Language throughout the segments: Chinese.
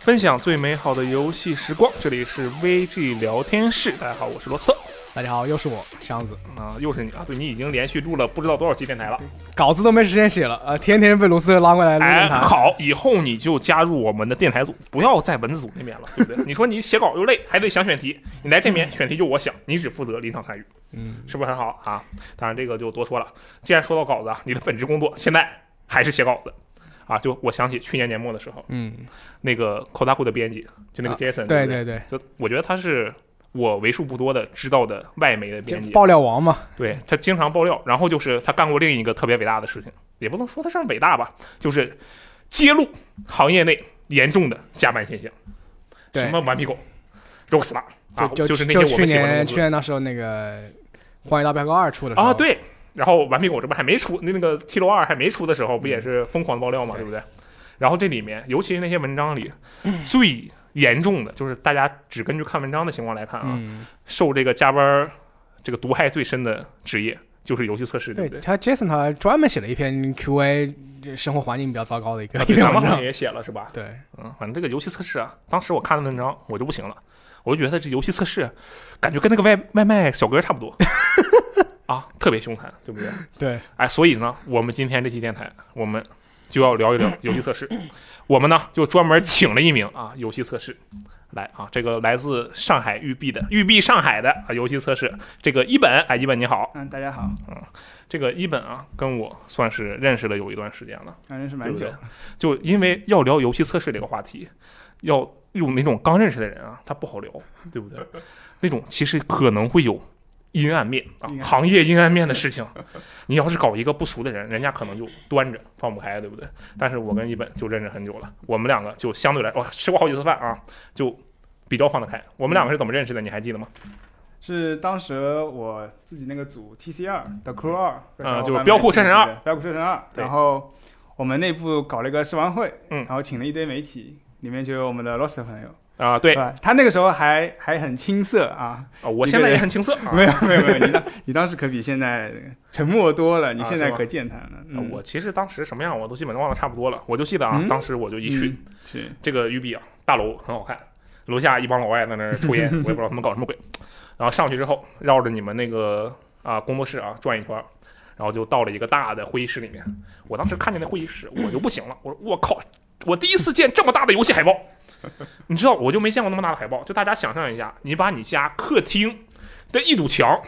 分享最美好的游戏时光，这里是 VG 聊天室。大家好，我是罗策。大家好，又是我箱子啊，又是你啊！对你已经连续录了不知道多少期电台了，稿子都没时间写了，呃，天天被罗斯特拉过来录哎，电台。好，以后你就加入我们的电台组，不要在文字组那边了，对不对？你说你写稿又累，还得想选题，你来这边选题就我想，你只负责临场参与，嗯，是不是很好啊？当然这个就多说了。既然说到稿子，啊，你的本职工作现在还是写稿子啊？就我想起去年年末的时候，嗯，那个 Kotaku 的编辑，就那个啊 Jason，、对对对对，就我觉得他是我为数不多的知道的外媒的编辑，爆料王嘛，对他经常爆料，然后就是他干过另一个特别伟大的事情，也不能说他上伟大吧，就是揭露行业内严重的加班现象，什么顽皮狗、Rockstar 啊，就就是那些我去们去年那时候那个《荒野大镖客二》出的时候。啊，，对。然后顽皮狗这不还没出，那那个 T 六二还没出的时候，不也是疯狂的爆料嘛，对不对？然后这里面，尤其是那些文章里 最严重的，就是大家只根据看文章的情况来看啊，嗯，受这个加班儿这个毒害最深的职业就是游戏测试，对不对？他 Jason 他专门写了一篇 QA 生活环境比较糟糕的一个也写了是吧？对，嗯，反正这个游戏测试啊，当时我看的文章我就不行了，我就觉得这游戏测试感觉跟那个外外卖小哥差不多 啊，特别凶残，对不对？对，哎，所以呢，我们今天这期电台，我们就要聊一聊游戏测试。我们呢就专门请了一名啊游戏测试来啊，这个来自上海育碧的育碧上海的啊游戏测试，这个一本哎，一本你好，嗯，大家好，嗯这个一本啊跟我算是认识了有一段时间了。反正是蛮久对不对，就因为要聊游戏测试这个话题，要用那种刚认识的人啊，他不好聊，对不对？那种其实可能会有阴暗面啊行业阴暗面的事情，你要是搞一个不熟的人，人家可能就端着放不开，对不对？但是我跟一本就认识很久了，我们两个就相对来，哦，吃过好几次饭啊，就比较放得开。我们两个是怎么认识的？你还记得吗？是当时我自己那个组 TC 二的 Crew 二，嗯就是标酷车神二，标酷车神二，然后我们内部搞了一个试玩会，嗯然后请了一堆媒体，里面就有我们的 Lost 的朋友，啊、对？他那个时候还还很青涩啊，我现在也很青涩啊。没有没有没有，你当你当时可比现在沉默多了，你现在可健谈了，啊嗯，我其实当时什么样我都基本忘得差不多了，我就记得啊，嗯当时我就一去，嗯是这个育碧啊，大楼很好看，楼下一帮老外在那儿抽烟，我也不知道他们搞什么鬼。然后上去之后，绕着你们那个啊工作室啊转一圈，然后就到了一个大的会议室里面。我当时看见那会议室，我就不行了，我说我靠，我第一次见这么大的游戏海报，你知道我就没见过那么大的海报。就大家想象一下，你把你家客厅的一堵墙。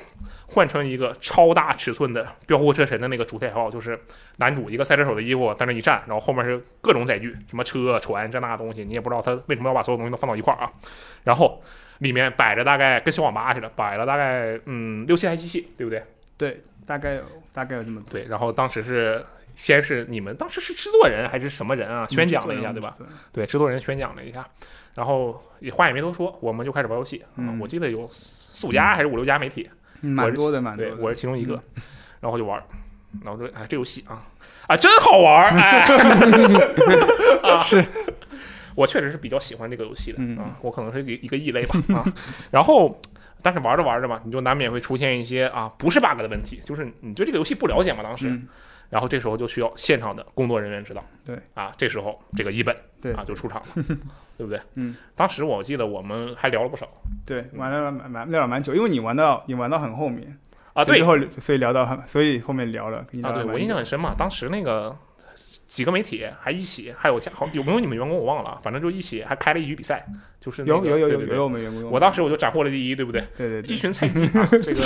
换成一个超大尺寸的《飙火车神》的那个主题海报，就是男主一个赛车手的衣服在那一站，然后后面是各种载具，什么车、船这那东西，你也不知道他为什么要把所有东西都放到一块儿啊。然后里面摆着大概跟小网吧似的，摆了大概嗯六七台机器，对不对？对，大概有大概有这么多，对。然后当时是先是你们当时是制作人还是什么人啊？宣讲了一下，对吧？？对，制作人宣讲了一下，然后也话也没多说，我们就开始玩游戏。嗯我记得有四五家还是五六家媒体，嗯蛮多的，蛮多对，我是其中一个嗯，然后就玩儿，然后说哎这游戏啊啊真好玩儿，哎，啊是，我确实是比较喜欢这个游戏的嗯啊，我可能是一个一个异类吧啊，然后。但是玩着玩着嘛，你就难免会出现一些啊不是 bug 的问题，就是你对这个游戏不了解嘛，当时，嗯，然后这时候就需要现场的工作人员指导。对啊，这时候这个一本对啊就出场了，对不对？嗯，当时我记得我们还聊了不少对，玩了蛮蛮聊了蛮久，因为你玩到你玩到很后面啊，对所以后所以聊到很，所以后面聊了，啊，对我印象很深嘛。当时那个几个媒体还一起，还有加好有没有你们员工我忘了，反正就一起还开了一局比赛，就是、那个、有有有有对对对有我们员工，我当时我就斩获了第一，对不对？一对对一，群菜鸡啊，这个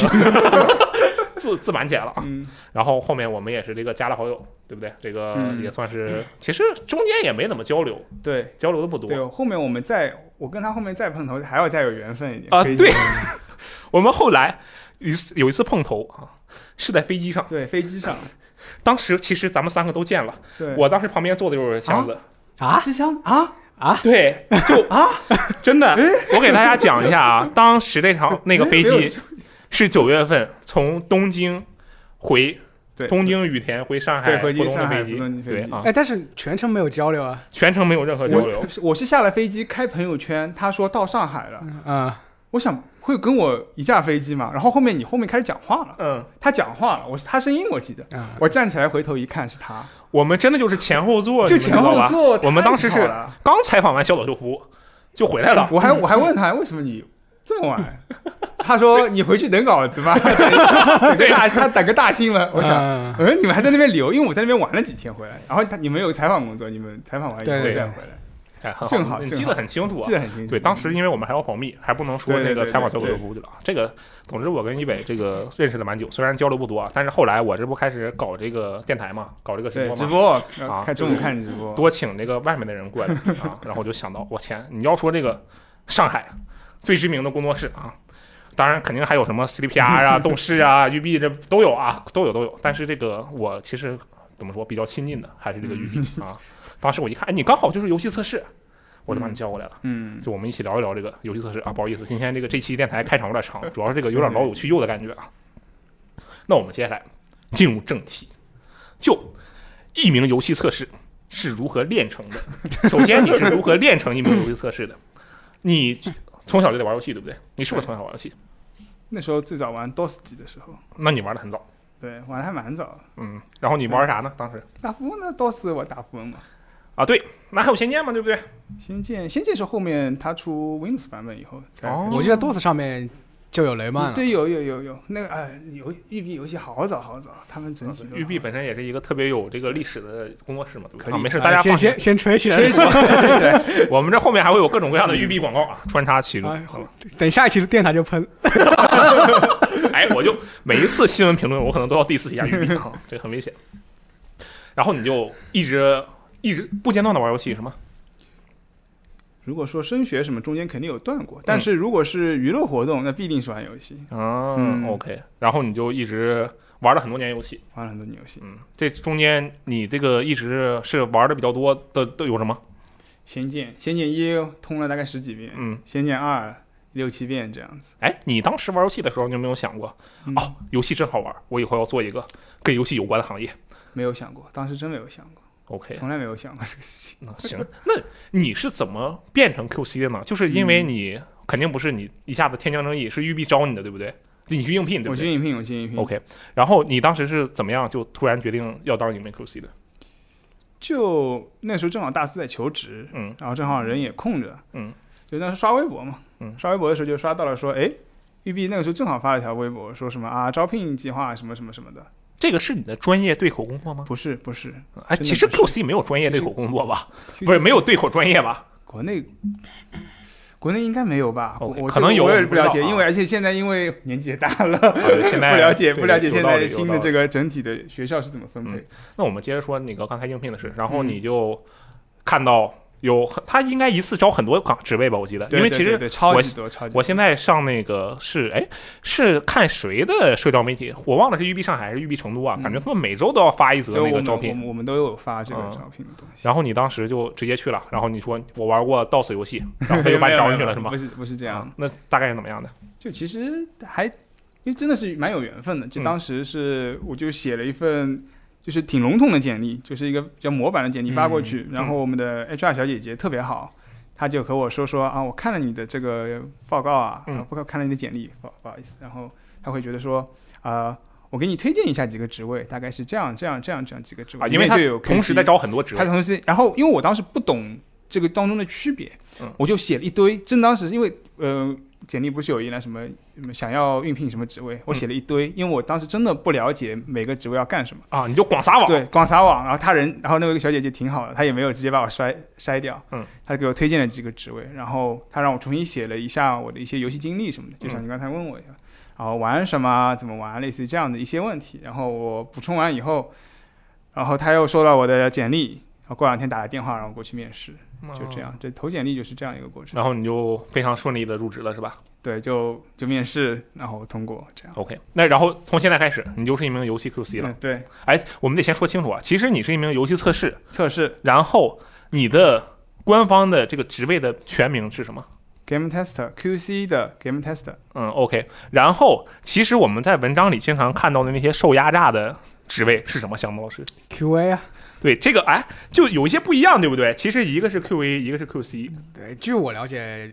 自自满起来了啊。嗯，然后后面我们也是这个加了好友，对不对？这个嗯也算是，其实中间也没怎么交流，对交流的不多。对，后面我们再我跟他后面再碰头，还要再有缘分一点啊对 我们后来一次有一次碰头啊，是在飞机上。对飞机上，当时其实咱们三个都见了，对，我当时旁边坐的就是箱子，啊是箱啊啊，对，就啊，真的，我给大家讲一下啊，当时那场 那个飞机是九月份从东京回对东京羽田回上海对回去浦东的上海飞机浦东的，飞机对啊，哎，但是全程没有交流啊。全程没有任何交流我。我是下了飞机开朋友圈，他说到上海了，嗯，我想会跟我一架飞机嘛，然后后面你后面开始讲话了，嗯，他讲话了，我他声音我记得，啊我站起来回头一看是他，我们真的就是前后 座，就前后座，我们当时是刚采访完小岛秀夫就回来了。我还我还问他为什么你这么晚，他说你回去等稿子吧，等个大他等个大新闻，我想。嗯嗯，你们还在那边留，因为我在那边玩了几天回来，然后他你们有采访工作，你们采访完以后再回来，正好你记得很清楚啊。记。得很清楚。对，当时因为我们还要保密，还不能说那个采访小对岛秀夫去了。这个，总之我跟一北这个认识了蛮久，虽然交流不多啊，但是后来我这不开始搞这个电台嘛，搞这个直对播嘛，直播，啊看中午看直播，多请那个外面的人过来啊，然后我就想到，我天，你要说这个上海最知名的工作室啊，当然肯定还有什么 CDPR 啊、动视啊、育碧这都有啊，都有都有。但是这个我其实怎么说比较亲近的还是这个育碧啊。当时我一看，哎，你刚好就是游戏测试，我就把你叫过来了，嗯，就我们一起聊一聊这个游戏测试啊。不好意思，今天这个这期电台开场有点长，主要是这个有点老有去又的感觉啊。那我们接下来进入正题，就一名游戏测试是如何练成的。首先，你是如何练成一名游戏测试的？你从小就得玩游戏，对不对？你是不是从小玩游戏？那时候最早玩 DOS 机的时候，那你玩的很早，对，玩的还蛮早。嗯。然后你玩啥呢？当时打富翁呢？DOS 我打富翁嘛。啊，对，那还有仙剑嘛，对不对？仙剑，仙剑是后面它出 Windows 版本以后才。哦我记得 DOS 上面就有雷曼了。对，有有有有那个哎，游育碧游戏好早好早，他们整体都育碧本身也是一个特别有这个历史的工作室嘛，对不对？可以啊，没事，啊大家放心先先。先吹起来。吹对，我们这后面还会有各种各样的育碧广告啊，穿插其中。哎等下一期的电台就喷。哎，我就每一次新闻评论，我可能都要 diss 一下育碧啊，这个很危险。然后你就一直一直不间断的玩游戏，是吗？如果说升学什么，中间肯定有断过，但是如果是娱乐活动，那必定是玩游戏，啊、嗯。O k 然后你就一直玩了很多年游戏，玩了很多年游戏。嗯，这中间你这个一直是玩的比较多的都有什么？仙剑，仙剑一通了大概十几遍，嗯，仙剑二六七遍这样子。哎，你当时玩游戏的时候，你有没有想过，嗯哦，游戏真好玩，我以后要做一个跟游戏有关的行业。没有想过，当时真没有想过，？OK，从来没有想过这个事情。那行，那你是怎么变成 QC 的呢？就是因为你、肯定不是你一下子天降正义，是育碧招你的，对不对？你去应聘，对不对我去应聘，我去应聘。？OK，然后你当时是怎么样就突然决定要当一名 QC 的？就那时候正好大四在求职，嗯然后正好人也空着，嗯，就那时候刷微博嘛，嗯刷微博的时候就刷到了说，哎，育碧那个时候正好发了一条微博，说什么啊招聘计划什么什么什么的，这个是你的专业对口工作吗？不是不是，哎，其实 QC 没有专业对口工作吧？不是没有对口专业吧？国内。国内应该没有吧？我可能有我也不了解，啊因为而且现在因为年纪也大了，不了解不了解现在新的这个。整体的学校是怎么分配嗯。那我们接着说那个刚才应聘的事，然后嗯你就看到有很他应该一次招很多岗职位吧？我记得，因为其实我我现在上那个是哎是看谁的社交媒体，我忘了是育碧上海还是育碧成都啊？嗯感觉他们每周都要发一则那个招聘。我们都有发这个嗯招聘的东西。然后你当时就直接去了，然后你说我玩过 DOS 游戏，然后他就把你招进去了是吗 不？是不是这样啊，那大概是怎么样的？就其实还，因为真的是蛮有缘分的。就嗯当时是我就写了一份，就是挺笼统的简历，就是一个比较模板的简历发过去。嗯然后我们的 HR 小姐姐特别好，她就和我说说啊，我看了你的这个报告啊，不看了你的简历，不不好意思。然后她会觉得说啊、我给你推荐一下几个职位，大概是这样这样这样这样几个职位，啊，因为同时在招很多职位，他同时，然后因为我当时不懂这个当中的区别，嗯我就写了一堆。正当时因为呃，简历不是有一栏什么什么想要应聘什么职位，我写了一堆，因为我当时真的不了解每个职位要干什么。啊，你就广撒网，对，广撒网，然后他人，然后那位小姐姐挺好的，她也没有直接把我筛筛掉，嗯，她给我推荐了几个职位，然后她让我重新写了一下我的一些游戏经历什么的，就像你刚才问我一样，然后玩什么，怎么玩，类似于这样的一些问题，然后我补充完以后，然后他又收到我的简历，然后过两天打了电话让我过去面试，就这样，这投简历就是这样一个过程，然后你就非常顺利的入职了，是吧对，就就面试，然后通过这样。？OK，那然后从现在开始，你就是一名游戏 QC 了。嗯，对，哎，我们得先说清楚啊，其实你是一名游戏测试，测试然后你的官方的这个职位的全名是什么？game tester QC 的 game tester，嗯，OK。然后其实我们在文章里经常看到的那些受压榨的职位是什么？项目老师？QA 啊，对这个，哎，就有一些不一样，对不对？其实一个是 QA，一个是 QC。对，据我了解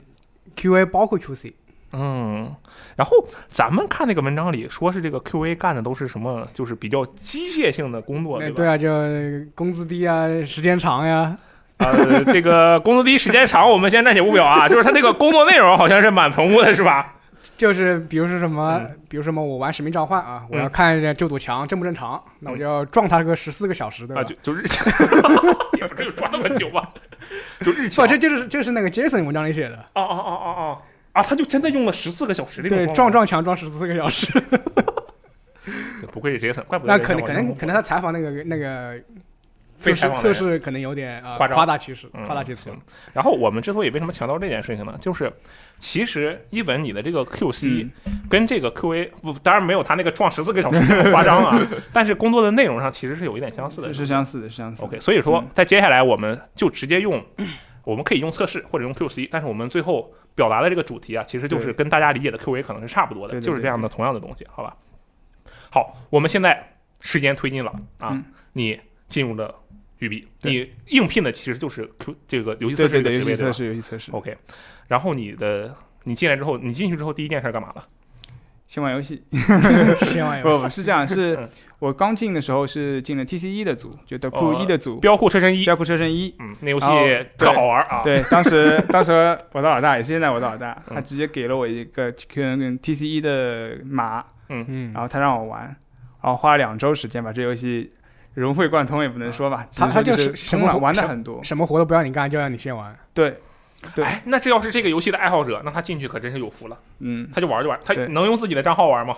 ，QA 包括 QC，嗯，然后咱们看那个文章里说是这个 QA 干的都是什么，就是比较机械性的工作，吧？对对啊，就工资低啊，时间长呀，呃，这个工资低时间长，我们先暂且不表啊，就是他那个工作内容好像是蛮丰富的，是吧？就是比如说什么，嗯比如什么我玩使命召唤啊，我嗯要看一下这堵墙正不正常，那我就要撞它个十四个小时，对吧？啊，就 就日 也不至于撞那么久吧，就日不，强。这就是这是那个 Jason 文章里写的，哦哦哦哦哦啊！他就真的用了十四个小时这种对，撞撞墙撞十四个小时。不愧是 Jason，怪不得那可能可能可能他采访那个那个测试测试可能有点啊夸张夸大其词，嗯夸大其词行。然后我们之所以为什么强调这件事情呢？就是其实一本你的这个 QC 嗯跟这个 QA 不，当然没有他那个撞十四个小时那 么夸张啊，但是工作的内容上其实是有一点相似的。是相似的，是相似的。OK，所以说嗯。在接下来我们就直接用，我们可以用测试或者用 QC，但是我们最后表达的这个主题啊，其实就是跟大家理解的 QA 可能是差不多的，对对就是这样的同样的东西，好吧？好，我们现在时间推进了啊，嗯。你进入了育碧，你应聘的其实就是 Q 这个游戏测对对对，试这个职位，对吧游戏测试，游戏测试，？OK，然后你的你进来之后，你进去之后第一件事干嘛了？先玩游戏。先玩游戏，不是这样，是嗯我刚进的时候是进了 TC 一的组，就德库哦一的组，标库车身一，标库车身一。嗯，那游戏特好玩啊，对，当时 当时我的老大也是现在我的老大，嗯他直接给了我一个跟 TC 一的码，嗯嗯然，后他让我玩，然后花了两周时间把这游戏融会贯通，也不能说吧，他他就是是什么玩玩的很多。什么活都不让你干，就让你先玩。对，对哎，那这要是这个游戏的爱好者，那他进去可真是有福了，嗯，他就玩就玩，他能用自己的账号玩吗？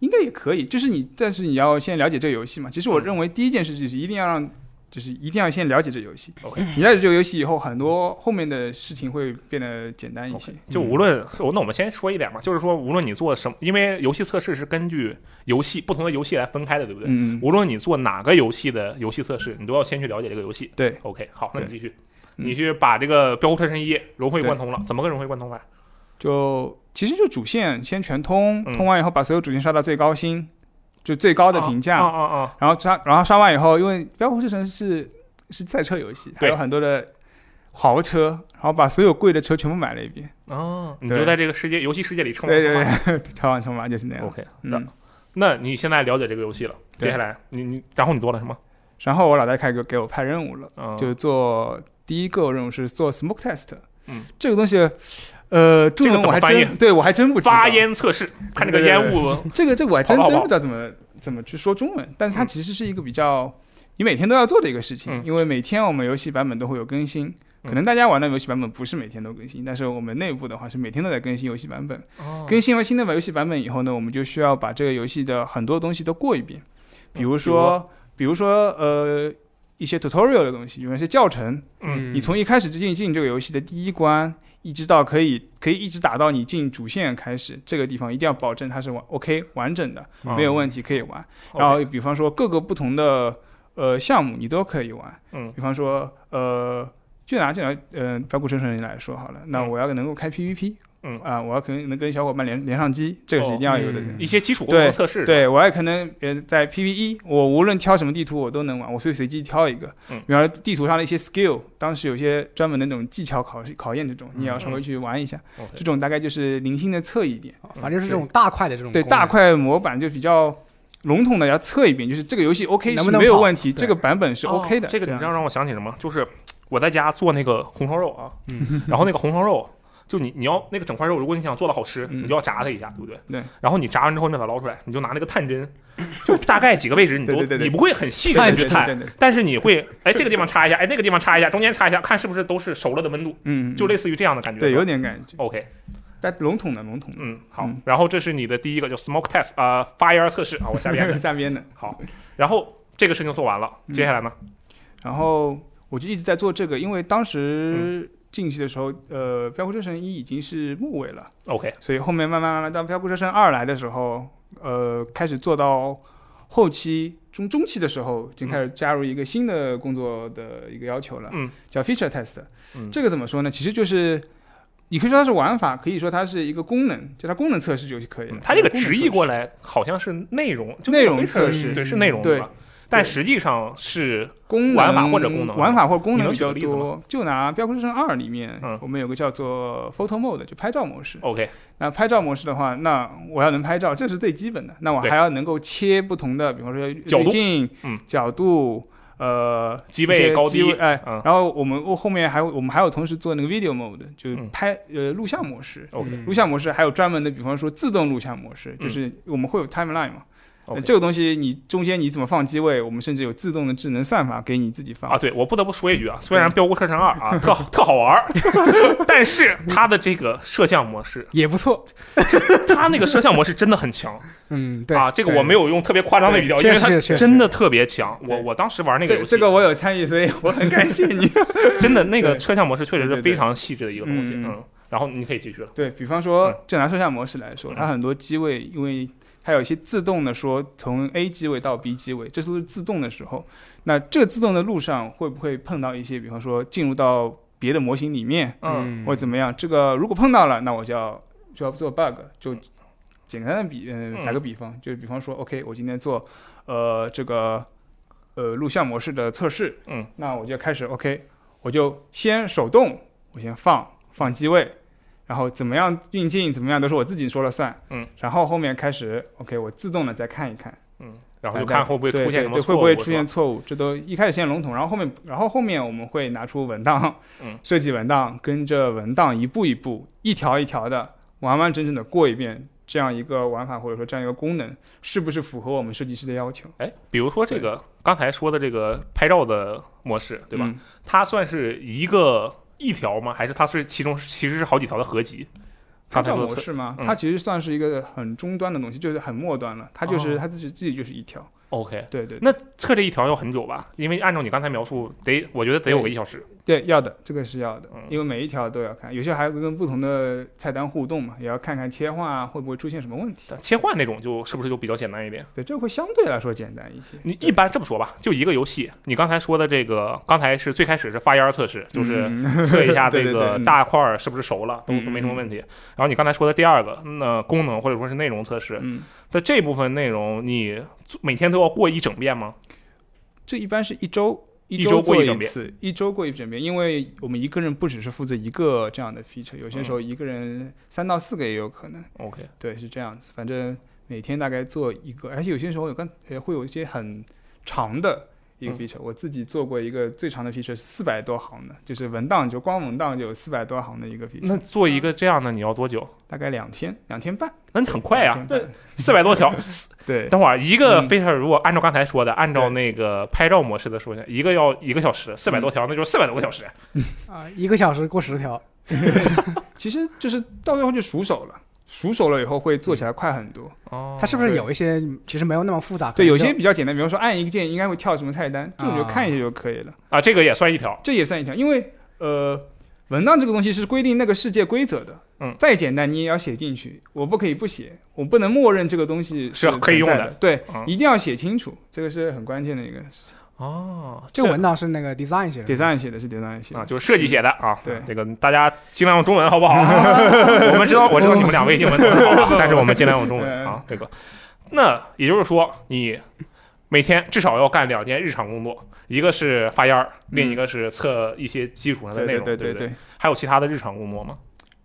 应该也可以，就是你，但是你要先了解这个游戏嘛。其实我嗯认为第一件事就是一定要让，就是一定要先了解这个游戏。OK 你了解这个游戏以后，很多后面的事情会变得简单一些。就无论，那我们先说一点嘛，就是说，无论你做什么，因为游戏测试是根据游戏不同的游戏来分开的，对不对？嗯，嗯无论你做哪个游戏的游戏测试，你都要先去了解这个游戏。对 OK，好，那你继续，嗯你去把这个标酷车身一融会贯通了，怎么个融会贯通法？就其实就主线先全通，嗯通完以后把所有主线刷到最高星，就最高的评价。啊啊啊！然后刷，然后刷完以后，因为《标酷之神》是是赛车游戏，还有很多的豪车，然后把所有贵的车全部买了一遍。哦，你就在这个世界游戏世界里称王对对称霸对，超完称霸就是那样。OK，那嗯，那你现在了解这个游戏了，接下来你你然后你做了什么？然后我老大开始给我派任务了，嗯，就做第一个任务是做 smoke test。嗯，这个东西，呃，中这个文我还真对我还真不知道。发烟测试，看这个对对对烟雾。这个这个我还真真不知道怎么怎么去说中文，但是它嗯其实是一个比较你每天都要做的一个事情，嗯因为每天我们游戏版本都会有更新。嗯可能大家玩的游戏版本不是每天都更新，但是我们内部的话是每天都在更新游戏版本。哦更新完新的游戏版本以后呢，我们就需要把这个游戏的很多东西都过一遍，比如比如说，比如说呃一些 tutorial 的东西，有一些教程，嗯你从一开始进进这个游戏的第一关，一直到可以可以一直打到你进主线开始，这个地方一定要保证它是完 OK 完整的，嗯没有问题可以玩。然后比方说各个不同的呃项目你都可以玩，嗯比方说呃。就拿就拿呃标股生成人来说好了，那嗯我要能够开 PVP，嗯啊、我要可能能跟小伙伴连连上机，这个是一定要有的。嗯一些基础功能测试，对，我也可能呃在 PVE，我无论挑什么地图我都能玩，我可以随机挑一个。嗯比方说地图上的一些 skill，当时有些专门的那种技巧考试考验这种，你也要稍微去玩一下。OK 这种大概就是零星的测一点，反正是这种大块的这种对大块模板就比较笼统的要测一遍，就是这个游戏 OK 是能不没有问题，这个版本是 OK 的。哦这个你知道让我想起什么？就是我在家做那个红烧肉啊，嗯 然后那个红烧肉。就你你要那个整块肉，如果你想做的好吃，嗯你就要炸它一下，对不对？对。然后你炸完之后，你把它捞出来，你就拿那个探针，就大概几个位置你都对对对对你不会很细的对去探，对对对对，但是你会哎这个地方插一下，哎那个地方插一下，中间插一下，看是不是都是熟了的温度，嗯，就类似于这样的感觉。对是吧有点感觉，OK，但笼统的笼统的。嗯，好嗯。然后这是你的第一个叫 smoke test 啊、fire 测试啊，我下边的 下边的，好。然后这个事情做完了，嗯接下来呢？然后我就一直在做这个，因为当嗯时进去的时候，呃，标酷车神一已经是末尾了，OK，所以后面慢慢慢慢到标酷车神二来的时候，呃，开始做到后期中中期的时候，已经开始加入一个新的工作的一个要求了，嗯叫 feature test。嗯这个怎么说呢？其实就是。你可以说它是玩法，可以说它是一个功能，就它功能测试就可以了嗯。它这个直译过来好像是内容，就内容测试对，是内容对吧？但实际上是功能玩法或者功能玩法或者功能比较多。就拿《标酷之城二》里面，嗯我们有个叫做 Photo Mode，就拍照模式。OK，那拍照模式的话，那我要能拍照，这是最基本的。那我还要能够切不同的，比方说角度滤镜、嗯角度，呃，机位高低机位，哎，嗯然后我们我后面还有我们还有同时做那个 video mode，就是嗯拍、呃录像模式。OK 嗯录像模式还有专门的，比方说自动录像模式，就是我们会有 timeline 嘛。这个东西你中间你怎么放机位，我们甚至有自动的智能算法给你自己放。啊，对我不得不说一句啊，虽然《标酷车神二》啊特 特好玩儿，但是它的这个摄像模式，也不错。它那个摄像模式真的很强嗯，对啊！这个我没有用特别夸张的语调，因为它真的特别强。我我当时玩那个游戏，这这个我有参与，所以我很感谢你。真的那个摄像模式确实是非常细致的一个东西，嗯。然后你可以继续了，对比方说嗯，就拿摄像模式来说，它很多机位，因为它有一些自动的说从 A 机位到 B 机位，这都是自动的时候，那这个自动的路上会不会碰到一些，比方说进入到别的模型里面，嗯或者怎么样？这个如果碰到了，那我就要就要做 bug，就简单的比，嗯、嗯打个比方，就比方说，OK，我今天做呃这个呃录像模式的测试，嗯，那我就开始 OK，我就先手动，我先放放机位。然后怎么样运镜怎么样都是我自己说了算，嗯，然后后面开始 OK，我自动的再看一看，嗯，然后就看会不会出对对对，现什么错误，会不会出现错误？这都一开始先笼统，然后后面，然后后面我们会拿出文档，嗯，设计文档，跟着文档一步一步、一条一条的完完整整的过一遍，这样一个玩法或者说这样一个功能，是不是符合我们设计师的要求？哎，比如说这个刚才说的这个拍照的模式，对吧？嗯。它算是一个一条吗？还是它是其中其实是好几条的合集？拍照刚才说测模式嘛，嗯它其实算是一个很终端的东西，就是很末端了，它就是、哦它自己自己就是一条，OK，对对那测这一条要很久吧？因为按照你刚才描述，得我觉得得有个一小时。对，要的，这个是要的嗯，因为每一条都要看，有些还会跟不同的菜单互动嘛，也要看看切换啊会不会出现什么问题。但切换那种就是不是就比较简单一点？对，这会相对来说简单一些。你一般这么说吧，就一个游戏，你刚才说的这个，刚才是最开始是发烟测试，就是嗯 测一下这个嗯大块儿是不是熟了，都嗯都没什么问题。然后你刚才说的第二个，那功能或者说是内容测试嗯，的这部分内容，你每天都要过一整遍吗？这一般是一周一一周过一整遍次，一周过一整遍，因为我们一个人不只是负责一个这样的 feature，有些时候一个人三到四个也有可能。OK，对，是这样子。反正每天大概做一个，而且有些时候有个也会有一些很长的一个嗯 feature，、我自己做过一个最长的 feature 四百多行的，就是文档就光文档就有四百多行的一个 feature，那做一个这样的你要多久？大概两天两天半。那你很快呀、四百多条。对，等会儿一个嗯 feature 如果按照刚才说的，按照那个拍照模式的说，一个要一个小时，四百多条，那就是四百多个小时。啊，一个小时过十条。其实就是到最后就熟手了，熟手了以后会做起来快很多。哦它是不是有一些其实没有那么复杂？对，有些比较简单，比方说按一个键应该会跳什么菜单，这种就啊看一下就可以了。啊，这个也算一条。这也算一条，因为呃，文档这个东西是规定那个世界规则的，嗯再简单你也要写进去，我不可以不写，我不能默认这个东西是可以用的对，嗯一定要写清楚，这个是很关键的一个事情。哦，这个文档是那个 design 写的。design 写的是 design 写的，啊，就是设计写的啊。对这个大家尽量用中文好不好？我们知道，我知道你们两位英文都很好啊，但是我们尽量用中文 啊。这个，那也就是说，你每天至少要干两件日常工作，一个是发烟儿，另一个是测一些基础上的内容，不对对。还有其他的日常工作吗？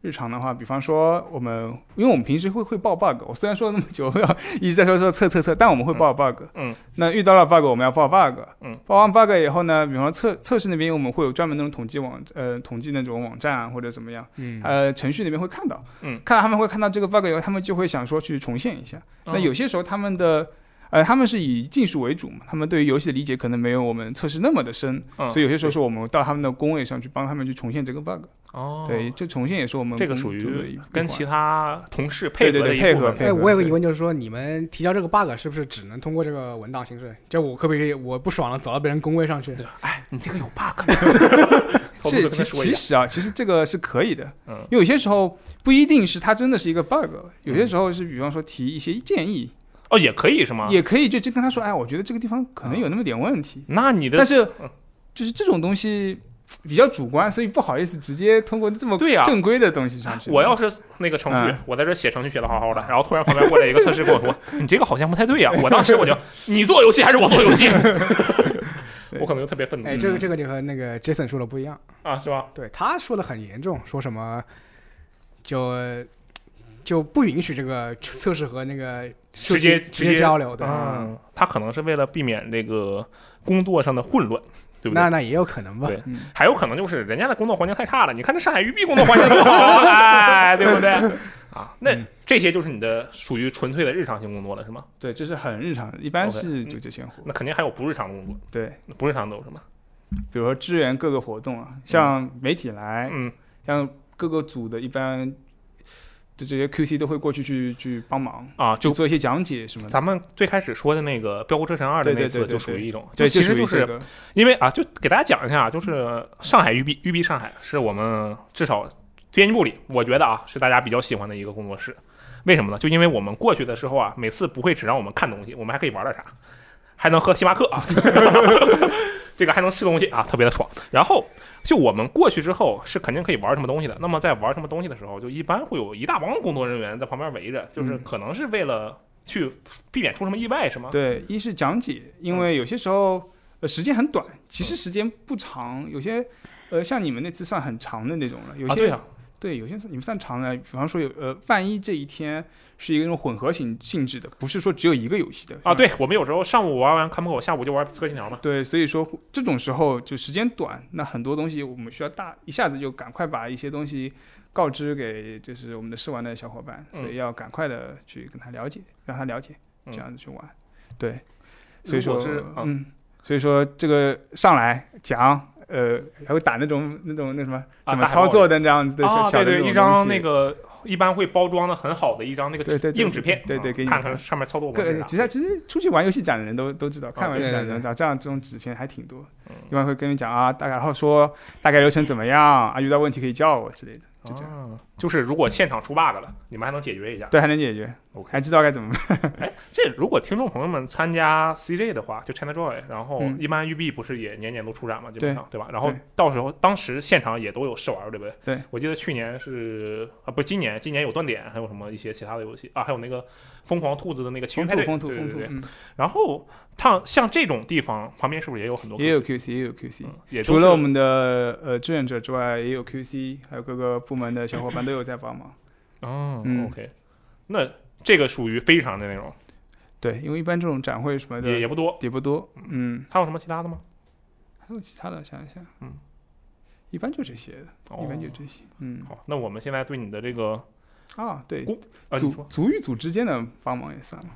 日常的话，比方说我们，因为我们平时会会报 bug，我虽然说了那么久，要 一直在说说测测测，但我们会报 bug。嗯，那遇到了 bug，我们要报 bug。嗯，报完 bug 以后呢，比方说测测试那边我们会有专门那种统计网，呃，统计那种网站啊或者怎么样，嗯，呃，程序那边会看到。嗯，看到他们会看到这个 bug 以后，他们就会想说去重现一下。那嗯有些时候他们的。呃，他们是以技术为主嘛，他们对于游戏的理解可能没有我们测试那么的深，嗯所以有些时候是我们到他们的工位上去帮他们去重现这个 bug。哦，对，这重现也是我们这个属于跟其他同事配合对的配合配哎，我有个疑问，就是说你们提交这个 bug 是不是只能通过这个文档形式？就我可不可以我不爽了走到别人工位上去？哎，你这个有 bug。偷偷是其地跟他说一下其实啊，其实这个是可以的，嗯因为有些时候不一定是它真的是一个 bug，有些时候是比方说提一些建议，哦，也可以是吗？也可以就就跟他说，哎，我觉得这个地方可能有那么点问题，那你的但是嗯就是这种东西，比较主观，所以不好意思直接通过这么对呀正规的东西上去。我要是那个程序嗯，我在这写程序写的好好的，然后突然旁边过来一个测试跟我说：“你 这个好像不太对呀。”我当时我就，你做游戏还是我做游戏？我可能就特别愤怒哎，这个这个就和那个 Jason 说的不一样。啊，是吧？对，他说的很严重，说什么就就不允许这个测试和那个直接直接交流，对。嗯，他可能是为了避免这个工作上的混乱，对不对那？那也有可能吧。对嗯还有可能就是人家的工作环境太差了，你看这上海育碧工作环境多好啊，哎，对不对？啊，那嗯这些就是你的属于纯粹的日常性工作了，是吗？对，这是很日常的，一般是嗯九九千户。那肯定还有不日常的工作，对，那不日常都有什么？比如说支援各个活动啊，像媒体来，嗯，像各个组的一般的这些 QC 都会过去去去帮忙，啊，就就做一些讲解什么的。咱们最开始说的那个《飙酷车神二》的那次，就属于一种，对，其实就是因为啊，就给大家讲一下，就是上海育碧，育碧上海是我们至少编辑部里，我觉得啊是大家比较喜欢的一个工作室。为什么呢？就因为我们过去的时候啊，每次不会只让我们看东西，我们还可以玩点啥，还能喝星巴克啊，这个还能吃东西啊，特别的爽。然后就我们过去之后是肯定可以玩什么东西的。那么在玩什么东西的时候，就一般会有一大帮工作人员在旁边围着，就是嗯可能是为了去避免出什么意外，是吗？对，一是讲解，因为有些时候呃时间很短，其实时间不长，有些呃像你们那次算很长的那种了，有啊，些、对啊，对有些你们算长的，比方说有呃万一这一天是一个那种混合型性质的，不是说只有一个游戏的啊，。对我们有时候上午玩完看门狗，下午就玩刺客信条嘛。对，所以说这种时候就时间短，那很多东西我们需要大一下子就赶快把一些东西告知给就是我们的试玩的小伙伴，所以要赶快的去跟他了解，让他了解，嗯这样子去玩。对，所以说嗯，所以说这个上来讲，呃，还会打那种那种那什么啊怎么操作的那样子的小啊，对对，小的一张那个一般会包装的很好的一张那个对对对硬纸片，对对给你看。看上面操作模式其实其实出去玩游戏展的人都都知道，看玩游戏展的人知道，这样这种纸片还挺多。嗯，一般会跟你讲啊，大概然后说大概流程怎么样啊，遇到问题可以叫我之类的，就这样，啊，就是如果现场出 bug 了，你们还能解决一下。对，还能解决，OK，还知道该怎么办。哎，这如果听众朋友们参加 CJ 的话，就 ChinaJoy，然后嗯。一般育碧不是也年年都出展嘛，基本上对吧？然后到时候当时现场也都有试玩，对不对？对，我记得去年是啊，不，今年今年有断点，还有什么一些其他的游戏啊，还有那个疯狂兔子的那个奇风兔缘派对，对对然后它像这种地方旁边是不是也有很多也有 QC？QC 也有 QC，嗯也除了我们的呃志愿者之外，也有 QC，还有各个部门的小伙伴都有在帮忙。哦、嗯 o k 那这个属于非常的那种，对，因为一般这种展会什么的也也不多。也不多，嗯，还有什么其他的吗？还有其他的，想一想，嗯，一般就这些的，哦一般就这些，嗯，好，那我们现在对你的这个啊，对，啊，组组与组之间的帮忙也算嘛。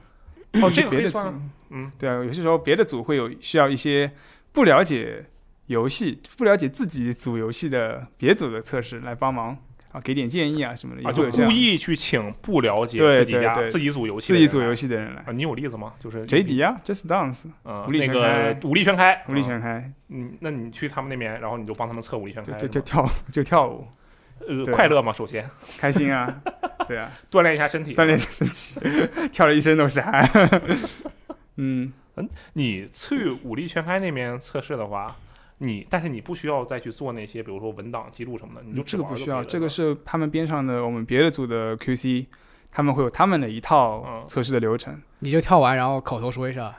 哦，这个可别的组以算啊，嗯，对啊，有些时候别的组会有需要一些不了解游戏、不了解自己组游戏的别组的测试来帮忙啊，给点建议啊什么的，啊，就故意去请不了解自己家、对对自己组游戏、自己组游戏戏的人来啊，。你有例子吗？就是 J D 啊，Just Dance，嗯，武力那个全开武力全开，武力嗯全开，嗯，那你去他们那边，然后你就帮他们测武力全开，就是就跳就跳舞，呃，快乐嘛，首先 开心啊，对啊，锻炼一下身体。锻炼一下身体，跳了一身都是汗。嗯嗯，你去武力全开那边测试的话，你但是你不需要再去做那些，比如说文档记录什么的，你就嗯这个不需要，这个是他们边上的我们别的组的 QC，他们会有他们的一套嗯测试的流程。你就跳完，然后口头说一下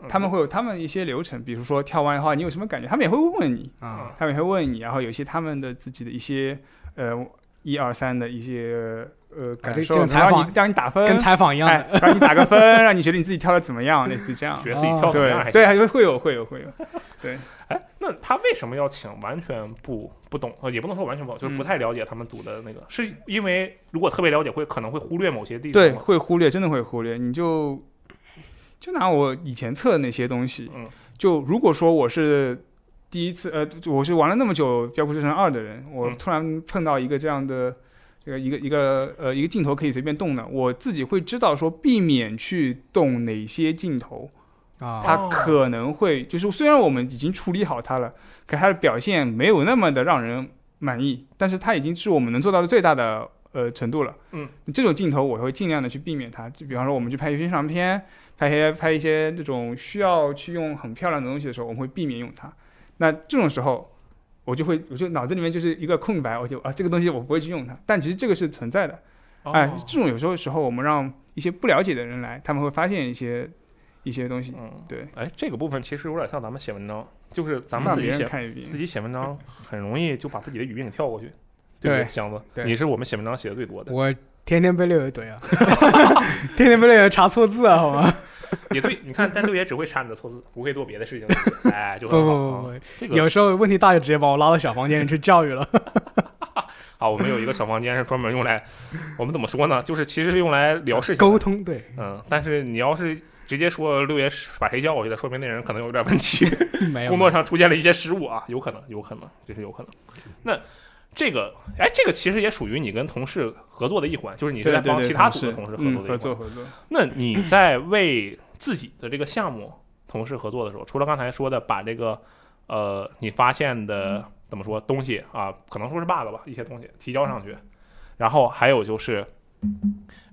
嗯他们会有他们一些流程，比如说跳完以后，你有什么感觉？他们也会问你，啊。他们也会问你，然后有一些他们的自己的一些呃一二三的一些呃感受，采然后访你让你打分，跟采访一样哎，，让你打个分，让你觉得你自己跳的怎么样，类似这样。觉得自己跳怎么样。对对，还会会有会有会有，对哎，那他为什么要请完全不不懂？呃，也不能说完全不懂，就是不嗯太了解他们组的那个，是因为如果特别了解，会可能会忽略某些地方对，会忽略，真的会忽略。你就就拿我以前测的那些东西，嗯就如果说我是第一次，呃，我是玩了那么久《标酷之城二》的人，我嗯突然碰到一个这样的。这个一个一个呃一个镜头可以随便动的，我自己会知道说避免去动哪些镜头，啊，它哦可能会就是虽然我们已经处理好它了，可它的表现没有那么的让人满意，但是它已经是我们能做到的最大的呃程度了。嗯，这种镜头我会尽量的去避免它。就比方说我们去拍宣传片，拍一些拍一些那种需要去用很漂亮的东西的时候，我们会避免用它。那这种时候，我就会我就脑子里面就是一个空白，我就啊这个东西我不会去用它，但其实这个是存在的。哎哦，这种有时候时候我们让一些不了解的人来，他们会发现一些一些东西，嗯，对，哎，这个部分其实有点像咱们写文章，就是咱们自己写看一遍自。己写文章，很容易就把自己的语病给跳过去，对箱子，对你是我们写文章写的最多的，我天天被六爷怼啊，天天被六爷查错字啊，好吗？也对，你看，但六爷只会查你的错字，不会做别的事情，哎，就不很好啊。不不不，这个有时候问题大就直接把我拉到小房间里去教育了。啊，我们有一个小房间是专门用来，我们怎么说呢？就是其实是用来聊事情，沟通对，嗯，但是你要是直接说六爷是把谁叫过去的，说明那人可能有点问题，没有工作上出现了一些失误啊，有可能，有可能，这是有可能。那这个，哎，这个其实也属于你跟同事合作的一环，就是你是在帮其他组的同事合嗯作的一环。合作合作，那你在为自己的这个项目同事合作的时候，除了刚才说的把这个呃你发现的怎么说东西啊，可能说是 bug 吧，一些东西提交上去，然后还有就是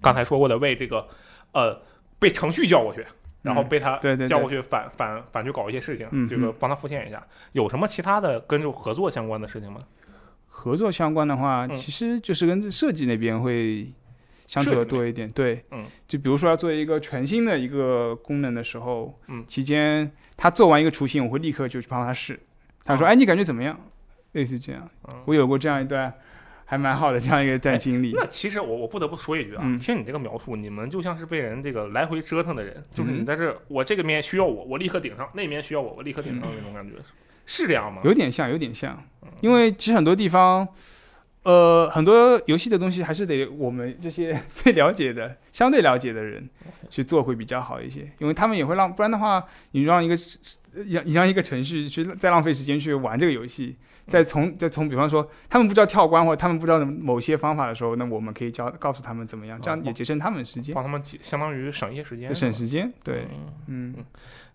刚才说过的为这个呃被程序叫过去，然后嗯被他叫过去反反反去搞一些事情，嗯这个帮他复现一下，有什么其他的跟合作相关的事情吗？合作相关的话，嗯。其实就是跟设计那边会相处的多一点。对，嗯，就比如说要做一个全新的一个功能的时候，嗯。期间他做完一个雏形，我会立刻就去帮他试。他说：“哦哎，你感觉怎么样？”类似这样，嗯。我有过这样一段还蛮好的这样一个段经历。那其实我我不得不说一句啊，嗯。听你这个描述，你们就像是被人这个来回折腾的人，就是你嗯。在这儿，我这个面需要我，我立刻顶上；那面需要我，我立刻顶上那种感觉，是这样吗？有点像，有点像。嗯，因为其实很多地方，呃，很多游戏的东西还是得我们这些 最了解的、相对了解的人去做会比较好一些，因为他们也会让，不然的话，你让一个让你让一个程序去再浪费时间去玩这个游戏，再从再从比方说他们不知道跳关或者他们不知道某些方法的时候，那我们可以教告诉他们怎么样，这样也节省他们时间，帮他们节相当于省一些时间，省时间。对，嗯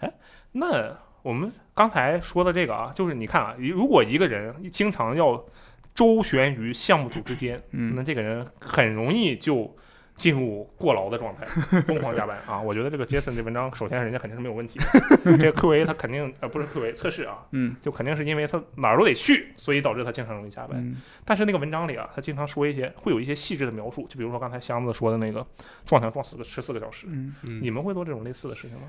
嗯。那我们刚才说的这个啊，就是你看啊，如果一个人经常要周旋于项目组之间，那嗯，这个人很容易就进入过劳的状态，疯狂加班啊！我觉得这个 Jason 这文章，首先人家肯定是没有问题的，这个 QA 他肯定呃不是 QA 测试啊，嗯就肯定是因为他哪儿都得去，所以导致他经常容易加班。嗯但是那个文章里啊，他经常说一些会有一些细致的描述，就比如说刚才箱子说的那个撞墙撞死个十四个小时，嗯，你们会做这种类似的事情吗？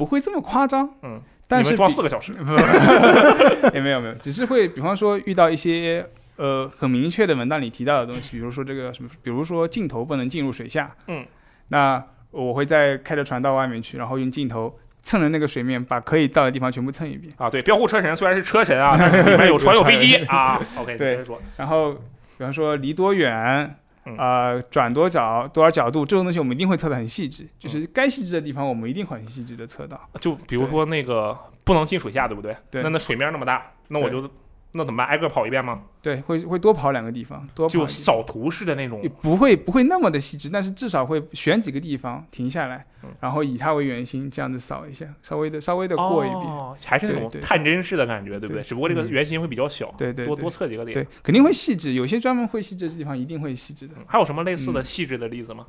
不会这么夸张，嗯，但是装四个小时，也没有没有，只是会比方说遇到一些呃很明确的文档里提到的东西，比如说这个什么，比如说镜头不能进入水下，嗯，那我会再开着船到外面去，然后用镜头蹭着那个水面，把可以到的地方全部蹭一遍，啊，对，标护车神虽然是车神啊，但是里面有船有飞机 啊。OK，对然后比方说离多远。嗯呃，转多角多少角度，这种东西我们一定会测得很细致，嗯就是该细致的地方，我们一定会很细致的测到。就比如说那个不能进水下，对不对？对那那水面那么大，那我就那怎么办？挨个跑一遍吗？对，会会多跑两个地方，多跑就扫图式的那种不会不会那么的细致，但是至少会选几个地方停下来，嗯然后以它为圆心，这样子扫一下，稍微的稍微的过一遍。哦，还是那种探针式的感觉，对不对？对只不过这个嗯圆心会比较小，对对多多测几个点。对，肯定会细致，有些专门会细致的地方一定会细致的。嗯还有什么类似的嗯细致的例子吗？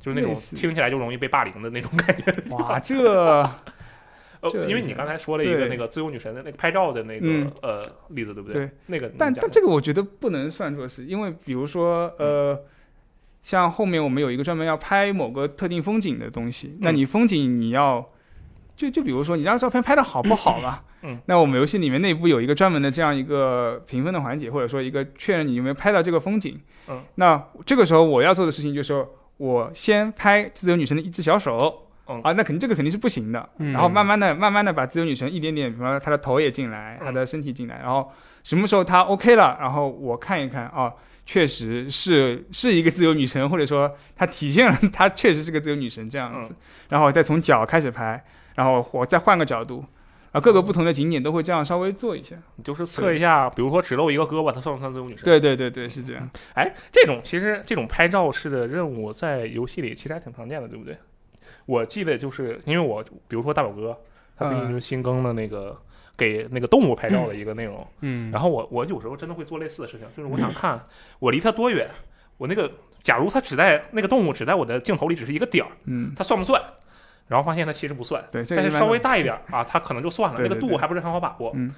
就是那种听起来就容易被霸凌的那种感觉。哇，这呃，这因为你刚才说了一个那个自由女神的那个拍照的那个嗯呃例子，对不对？对那个但但这个我觉得不能算作是，因为比如说呃，像后面我们有一个专门要拍某个特定风景的东西，那嗯你风景你要。就就比如说，你张照片拍的好不好嘛？嗯，那我们游戏里面内部有一个专门的这样一个评分的环节，或者说一个确认你有没有拍到这个风景。嗯，那这个时候我要做的事情就是，我先拍自由女神的一只小手。嗯啊，那肯定这个肯定是不行的。嗯然后慢慢的、慢慢的把自由女神一点点，比方说她的头也进来，嗯她的身体进来，然后什么时候她 OK 了，然后我看一看啊，确实是是一个自由女神，或者说她体现了她确实是个自由女神这样嗯子，然后再从脚开始拍，然后我再换个角度，啊，各个不同的景点都会这样稍微做一下。你就是测一下，比如说只露一个胳膊，它算不算自由女神？对对对对，是这样。哎，这种其实这种拍照式的任务在游戏里其实还挺常见的，对不对？我记得就是因为我比如说大表哥，他最近就是新更的那个、给那个动物拍照的一个内容，嗯，然后我我有时候真的会做类似的事情，就是我想看我离它多远，我那个假如它只在那个动物只在我的镜头里只是一个点儿，嗯，它算不算？然后发现它其实不算，对，但是稍微大一点儿啊，它可能就算了，那个度还不是很好把握。嗯。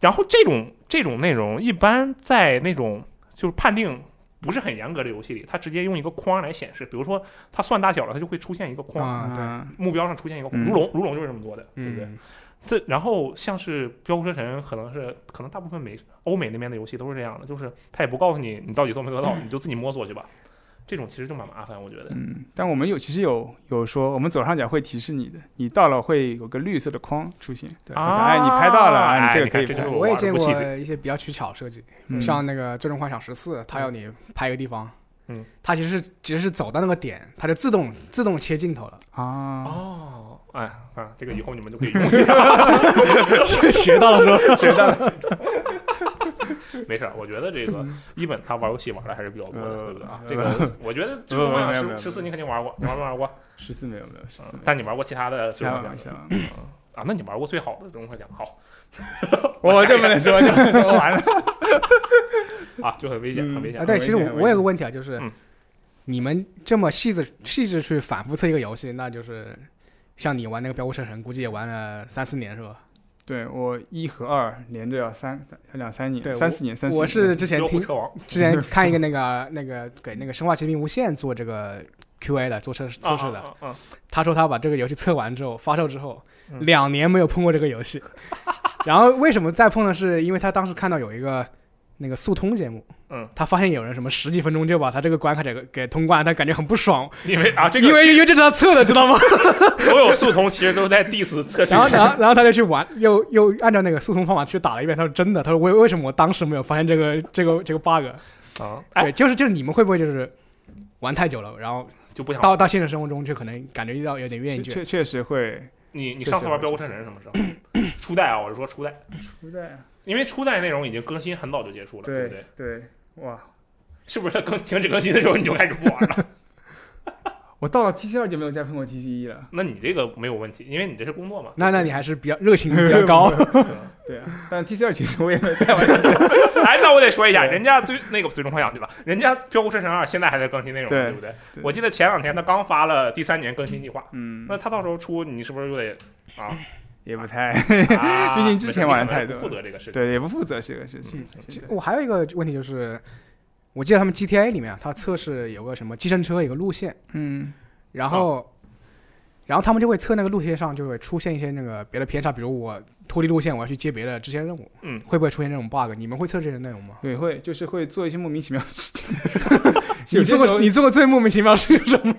然后这种这种内容一般在那种就是判定不是很严格的游戏里，它直接用一个框来显示，比如说它算大小了，它就会出现一个框，目标上出现一个框。嗯如龙如龙就是这么做的，对不对？嗯，这然后像是飙车神，可能是可能大部分美欧美那边的游戏都是这样的，就是他也不告诉你你到底做没做到，你就自己摸索去吧。这种其实就蛮麻烦，我觉得。嗯，但我们有其实有有说，我们左上角会提示你的，你到了会有个绿色的框出现。对啊哎，你拍到了，哎你这个可以我也见过一些比较取巧设计，嗯像那个《最终幻想十四》，它要你拍一个地方，嗯，它其实是其实是走到那个点，它就自动自动切镜头了，啊，哦，哎啊，这个以后你们就可以用。学到了是吧？学到了。没事儿，我觉得这个一本他玩游戏玩的还是比较多的，呃对不对啊？呃这个我觉得 《最终幻想十十四》你肯定玩过，你玩没玩过？十四没有没有十四嗯，但你玩过其他的《啊？那你玩过最好的《最终幻想》？好我这么能说，这不能说完了。啊，就很危险，嗯很危险啊，。对，其实我我有个问题啊，就是嗯你们这么细致细致去反复测一个游戏，那就是像你玩那个《飙车神》，估计也玩了三四年是吧？对我一和二连着要三要两三年，对三四年，三四年。我是之前听之前看一个那个那个给那个《生化奇兵：无限》做这个 QA 的做测试测试的，啊啊啊啊他说他把这个游戏测完之后发售之后，嗯两年没有碰过这个游戏。然后为什么再碰呢？是因为他当时看到有一个那个速通节目，嗯，他发现有人什么十几分钟就把他这个关卡给给通关，他感觉很不爽，因为啊，这个因为因为这是他测的，知道吗？所有速通其实都在 diss 测试然后然后然后他就去玩，又又按照那个速通方法去打了一遍。他说真的，他说为为什么我当时没有发现这个这个这个 bug？啊，哎，对，就是就是你们会不会就是玩太久了，然后就不想到到现实生活中就可能感觉到有点厌倦？确确实会你你上次玩《飙车神》是什么时候？初代啊，我是说初代，初代。因为初代内容已经更新很早就结束了，对不对？对，哇！是不是它更停止更新的时候你就开始不玩了？我到了 T C 二就没有再碰过 T C 一了。那你这个没有问题，因为你这是工作嘛。那那你还是比较热情 比较高。对啊，但 T C 二其实我也没有再玩 C 哎，那我得说一下，人家最那个最终幻想对吧？人家《飙车神二》现在还在更新内容，对对不对？对我记得前两天他刚发了第三年更新计划，嗯，那他到时候出，你是不是又得啊？也不太啊 毕竟之前玩的太多你可能不负责这个事情。对，也不负责这个事情嗯。我还有一个问题就是，我记得他们 GTA 里面啊，它测试有个什么计程车有个路线，嗯，然后，然后他们就会测那个路线上就会出现一些那个别的偏差，比如我脱离路线，我要去接别的支线任务，嗯，会不会出现这种 bug？你们会测这些内容吗？对，会就是会做一些莫名其妙的事情。你做过你做过最莫名其妙的事是什么？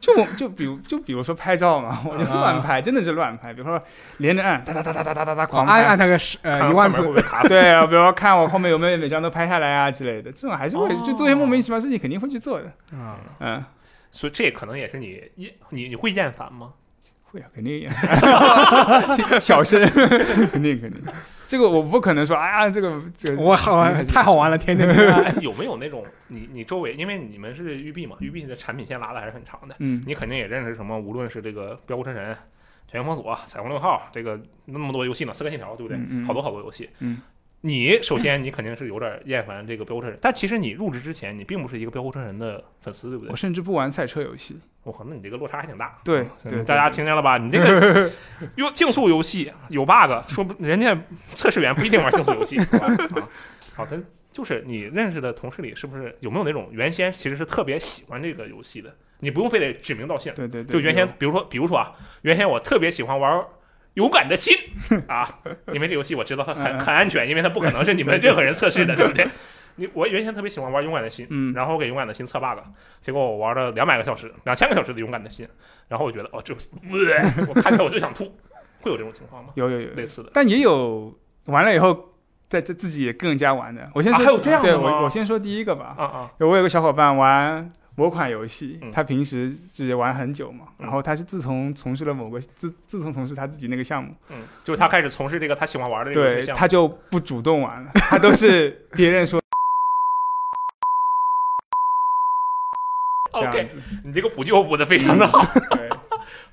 就我就比如就比如说拍照嘛，我就乱拍，真的是乱拍。比如说连着按，哒哒哒哒哒哒哒哒狂。按按那个十呃一万次？对啊，比如说看我后面有没有每张都拍下来啊之类的，这种还是会哦就做一些莫名其妙的事情，肯定会去做的。啊，嗯，所以这可能也是你厌你你会厌烦吗？会啊，肯定也 小声，肯定肯定。这个我不可能说，哎呀，这个这个我好肯定还是太好玩了，天天 有没有那种你你周围，因为你们是育碧嘛，育碧的产品线拉的还是很长的，嗯，你肯定也认识什么，无论是这个《飙车神》《全员封锁》《彩虹六号》这个那么多游戏呢，《刺客信条》对不对？嗯嗯好多好多游戏。嗯，你首先你肯定是有点厌烦这个飙车人，但其实你入职之前你并不是一个飙车人的粉丝，对不对我？甚至不玩赛车游戏。我靠，那你这个落差还挺大。对嗯对大家听见了吧？你这个 用竞速游戏有 bug，说不人家测试员不一定玩竞速游戏，是吧？啊，好的，就是你认识的同事里，是不是有没有那种原先其实是特别喜欢这个游戏的？你不用非得指名道姓，对对对，就原先比如说比如说啊，原先我特别喜欢玩。勇敢的心 啊，因为这游戏我知道它很很安全，因为它不可能是你们任何人测试的，对不对？你我原先特别喜欢玩勇敢的心，嗯，然后我给勇敢的心测 bug，结果我玩了两百个小时、两千个小时的勇敢的心，然后我觉得哦，这呃 我看起来我就想吐，会有这种情况吗？有有有类似的但也有完了以后，在这自己也更加玩的。我先说，啊还有这样的我我先说第一个吧。啊啊，我有个小伙伴玩某款游戏嗯，他平时只玩很久嘛，嗯。然后他是自从从事了某个自自从从事他自己那个项目，嗯，就是他开始从事这个他喜欢玩的这个项目，他就不主动玩了，他都是别人说这 OK，样子，你这个补救补的非常的好。对，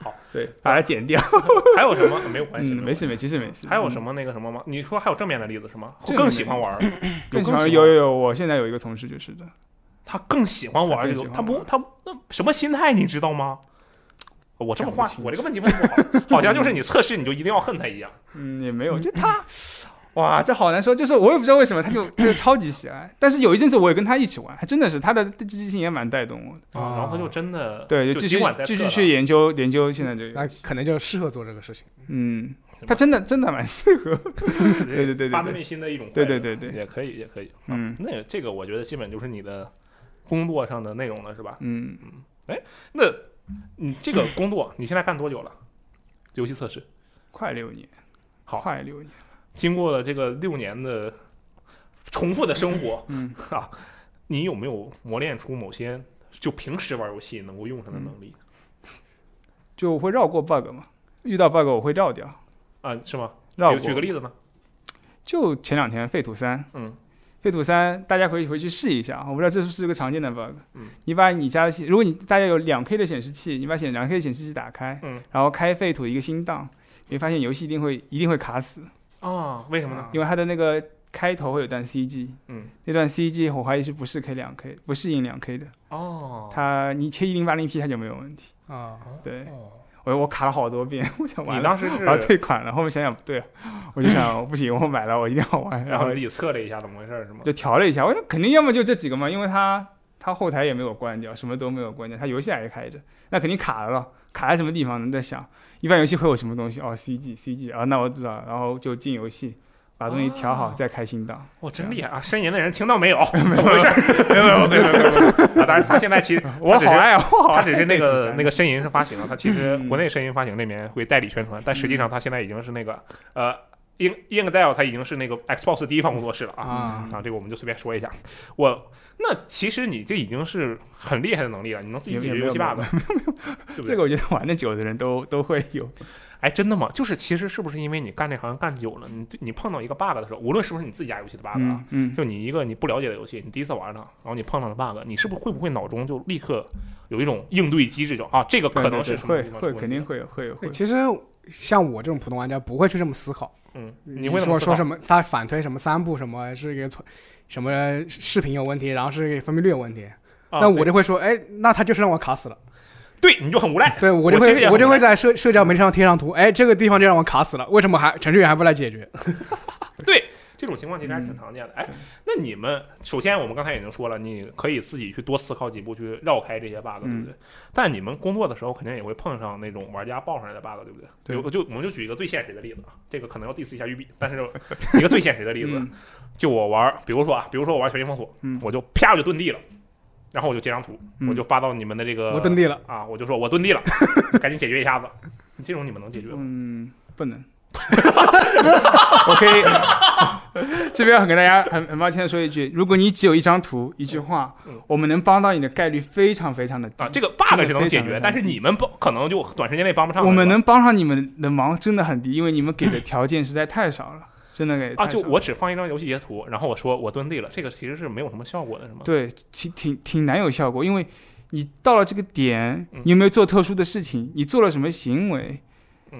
好，对，把它剪掉，还有什么？没有关系？嗯，没事没，其实没事。嗯还有什么那个什么吗？你说还有正面的例子是吗？更喜欢玩，更喜有欢。有有有，我现在有一个同事就是的，他更喜欢玩这个，他不他那什么心态你知道吗？我这么话我这个问题问的不好，好像就是你测试你就一定要恨他一样。嗯，也没有，就他，哇，这好难说，就是我也不知道为什么，他就他 就超级喜爱。但是有一阵子我也跟他一起玩，还真的是他的积极性也蛮带动我的。啊，然后他就真的对，就继续继续去研究研究现在这那个，可能就适合做这个事情。嗯，他真的真的蛮适合。对对对对发自内心的一种对对对对也可以也可以。啊嗯那这个我觉得基本就是你的工作上的内容了，是吧？嗯，哎那你这个工作你现在干多久了？游戏测试，快六年，好快六年。经过了这个六年的重复的生活，嗯，啊，你有没有磨练出某些就平时玩游戏能够用上的能力、就我会绕过 bug 嘛，遇到 bug 我会绕掉，啊？是吗？绕举个例子呢？就前两天废土三，嗯，废土三大家可以回去试一下，我不知道这是不是个常见的 bug。嗯，你把你家的显，如果你大家有两 K 的显示器，你把显两 K 的显示器打开，嗯，然后开废土一个新档，你会发现游戏一定会一定会卡死，哦，为什么呢？因为它的那个开头会有段 CG，嗯，那段 CG 我怀疑是不适 K 两 K，不适应两 K 的，哦，它你切一零八零 P 它就没有问题。啊，对哦我我卡了好多遍，我想完了，你当时是然后退款了，后面想想不对啊，我就想不行，我买了我一定要玩，然后自己测了一下怎么回事是吗？就调了一下，我想肯定要么就这几个嘛，因为它它后台也没有关掉，什么都没有关掉，它游戏还是开着，那肯定卡了，卡在什么地方呢？在想，一般游戏会有什么东西？哦，CG CG 啊，那我知道，然后就进游戏，把东西调好、哦再开新档。哇，真厉害啊！深研的人听到没有？怎么回事儿？没有没有没有没有没有。啊，当然他现在其实我好爱好爱 他只是那个那个申银是发行了，他其实嗯国内申银发行那边会代理宣传，但实际上他现在已经是那个呃。英英 d e l 他已经是那个 Xbox 第一方工作室了啊啊啊！这个我们就随便说一下。我那其实你这已经是很厉害的能力了，你能自己解决游戏也没有 bug？这个我觉得玩的久的人都都会有。哎，真的吗？就是其实是不是因为你干这行干久了，你你碰到一个 bug 的时候，无论是不是你自己家游戏的 bug 啊嗯，嗯，就你一个你不了解的游戏，你第一次玩它，然后你碰到了 bug，你是不是会不会脑中就立刻有一种应对机制，就啊，这个可能是会什么地方出问题会肯定会会会其实像我这种普通玩家不会去这么思考。嗯，你会说说什么？他反推什么三步什么是一个错，什么视频有问题，然后是一个分辨率有问题。啊那我就会说，哎，那他就是让我卡死了。对你就很无赖。对我就会我就会在社社交媒体上贴上图，哎，这个地方就让我卡死了，为什么还程序员还不来解决？对这种情况其实还挺嗯常见的。哎，那你们首先我们刚才已经说了，你可以自己去多思考几步去绕开这些 bug，对嗯不对？但你们工作的时候肯定也会碰上那种玩家报上来的 bug，对不对？对我就我们就举一个最现实的例子啊，这个可能要 diss 一下育碧，但是一个最现实的例子，嗯就我玩，比如说啊，比如说我玩《全境封锁》，嗯我就啪我就遁地了，然后我就截张图，嗯我就发到你们的这个我遁地了，啊，我就说我遁地了，赶紧解决一下子。这种你们能解决吗？嗯，不能。我可以这边很跟大家很很抱歉的说一句，如果你只有一张图一句话，嗯我们能帮到你的概率非常非常的低啊，这个 bug 是能解决，但是你们不可能就短时间内帮不上。我们能帮上你们的忙真的很低，因为你们给的条件实在太少了，真的给啊，就我只放一张游戏截图，然后我说我蹲地了，这个其实是没有什么效果的，是吗？对挺挺挺难有效果，因为你到了这个点嗯，你有没有做特殊的事情？你做了什么行为？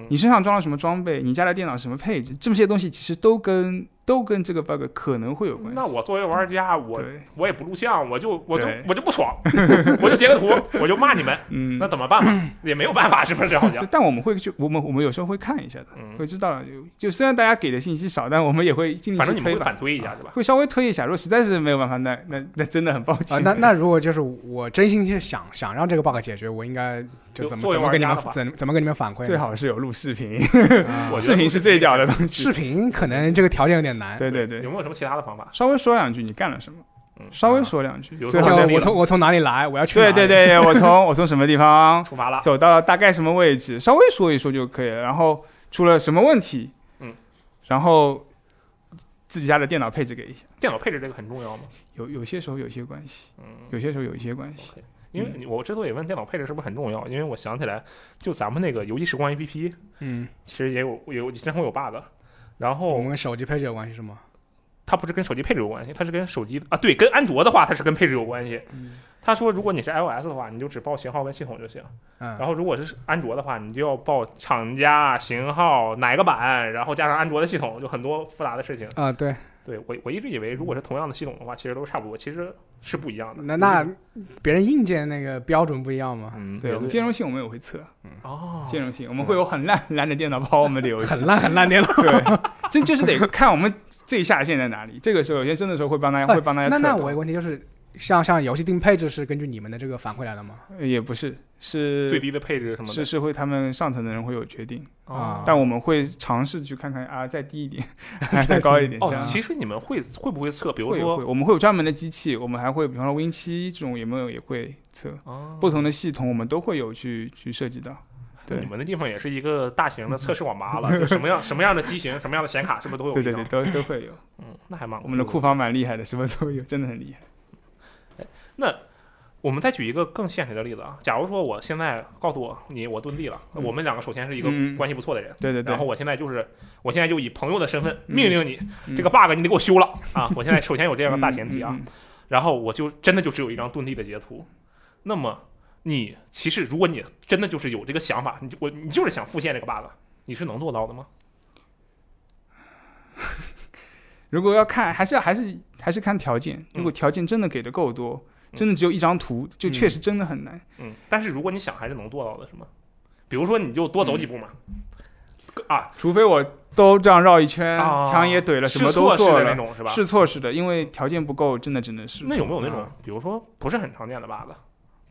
你身上装了什么装备？你家的电脑什么配置？这么些东西其实都跟都跟这个 bug 可能会有关系。那我作为玩家，我，我也不录像，我就我就我就不爽，我就截个图，我就骂你们，嗯那，怎么办嘛？也没有办法，是不是？好像，但我们会去，我们我们有时候会看一下的，嗯会知道。就就虽然大家给的信息少，但我们也会尽力反正你们会反推一下，是吧？会稍微推一下。如果实在是没有办法，那那那真的很抱啊、歉。那那如果就是我真心是想想让这个 bug 解决，我应该就怎么怎么跟你们怎怎么跟你们反馈？最好是有录视频，视频是最屌的东西。视频可能这个条件有点难。对对对，有没有什么其他的方法？稍微说两句你干了什么，嗯，稍微说两句。最后我从我从哪里来，我要去哪。对对对，我从我从什么地方 出发了，走到了大概什么位置，稍微说一说就可以了。然后出了什么问题，嗯，然后自己家的电脑配置给一下。电脑配置这个很重要吗？有有些时候有一些关系，嗯有些时候有一些关系。因为我之所以问电脑配置是不是很重要，因为我想起来，就咱们那个游戏时光 APP，嗯，其实也有有经常会有 bug，然后我们跟手机配置有关系是吗？它不是跟手机配置有关系，它是跟手机啊，对，跟安卓的话，它是跟配置有关系。嗯他说，如果你是 iOS 的话，你就只报型号跟系统就行。嗯，然后如果是安卓的话，你就要报厂家、型号、哪个版，然后加上安卓的系统，就很多复杂的事情。啊，对，对我我一直以为，如果是同样的系统的话，其实都差不多，其实是不一样的。那那别人硬件那个标准不一样吗？嗯，对，我们兼容性我们也会测哦，兼容性，我们会有很烂很烂的电脑跑我们的游戏。很烂很烂电脑。对，这就是得看我们最下限在哪里。这个时候有些真的时候会帮大家哎会帮大家那测那那我有个问题就是，像像游戏定配置是根据你们的这个反馈来的吗？呃也不是是最低的配置什么的是是会他们上层的人会有决定，啊但我们会尝试去看看啊，再低一点，再高一点这哦，样。其实你们会会不会测？比如会有会，说，我们会有专门的机器，我们还会，比方说 Win 七这种有没有也会测，哦不同的系统我们都会有去去涉及到。对你们的地方也是一个大型的测试网吧了，就什么样什么样的机型，什么样的显卡，是不是都有？对对对，，都都会有。嗯，那还蛮我们的库房蛮厉害的，什么都有，真的很厉害。我们再举一个更现实的例子啊，假如说我现在告诉我你我遁地了，嗯我们两个首先是一个嗯关系不错的人，对对对然后，我现在就是我现在就以朋友的身份嗯命令你，嗯这个 bug 你得给我修了 啊！我现在首先有这样的大前提啊，然后我就真的就只有一张遁地的截图，那么你其实如果你真的就是有这个想法，你就我你就是想复现这个 bug，你是能做到的吗？如果要看，还是要还是还是看条件。如果条件真的给的够多，嗯真的只有一张图，就确实真的很难。嗯，但是如果你想还是能做到的，是吗？比如说你就多走几步嘛，啊，除非我都这样绕一圈，墙也怼了，什么都做了，那种是吧？试错式的，因为条件不够，真的只能试。那有没有那种啊，比如说不是很常见的 bug？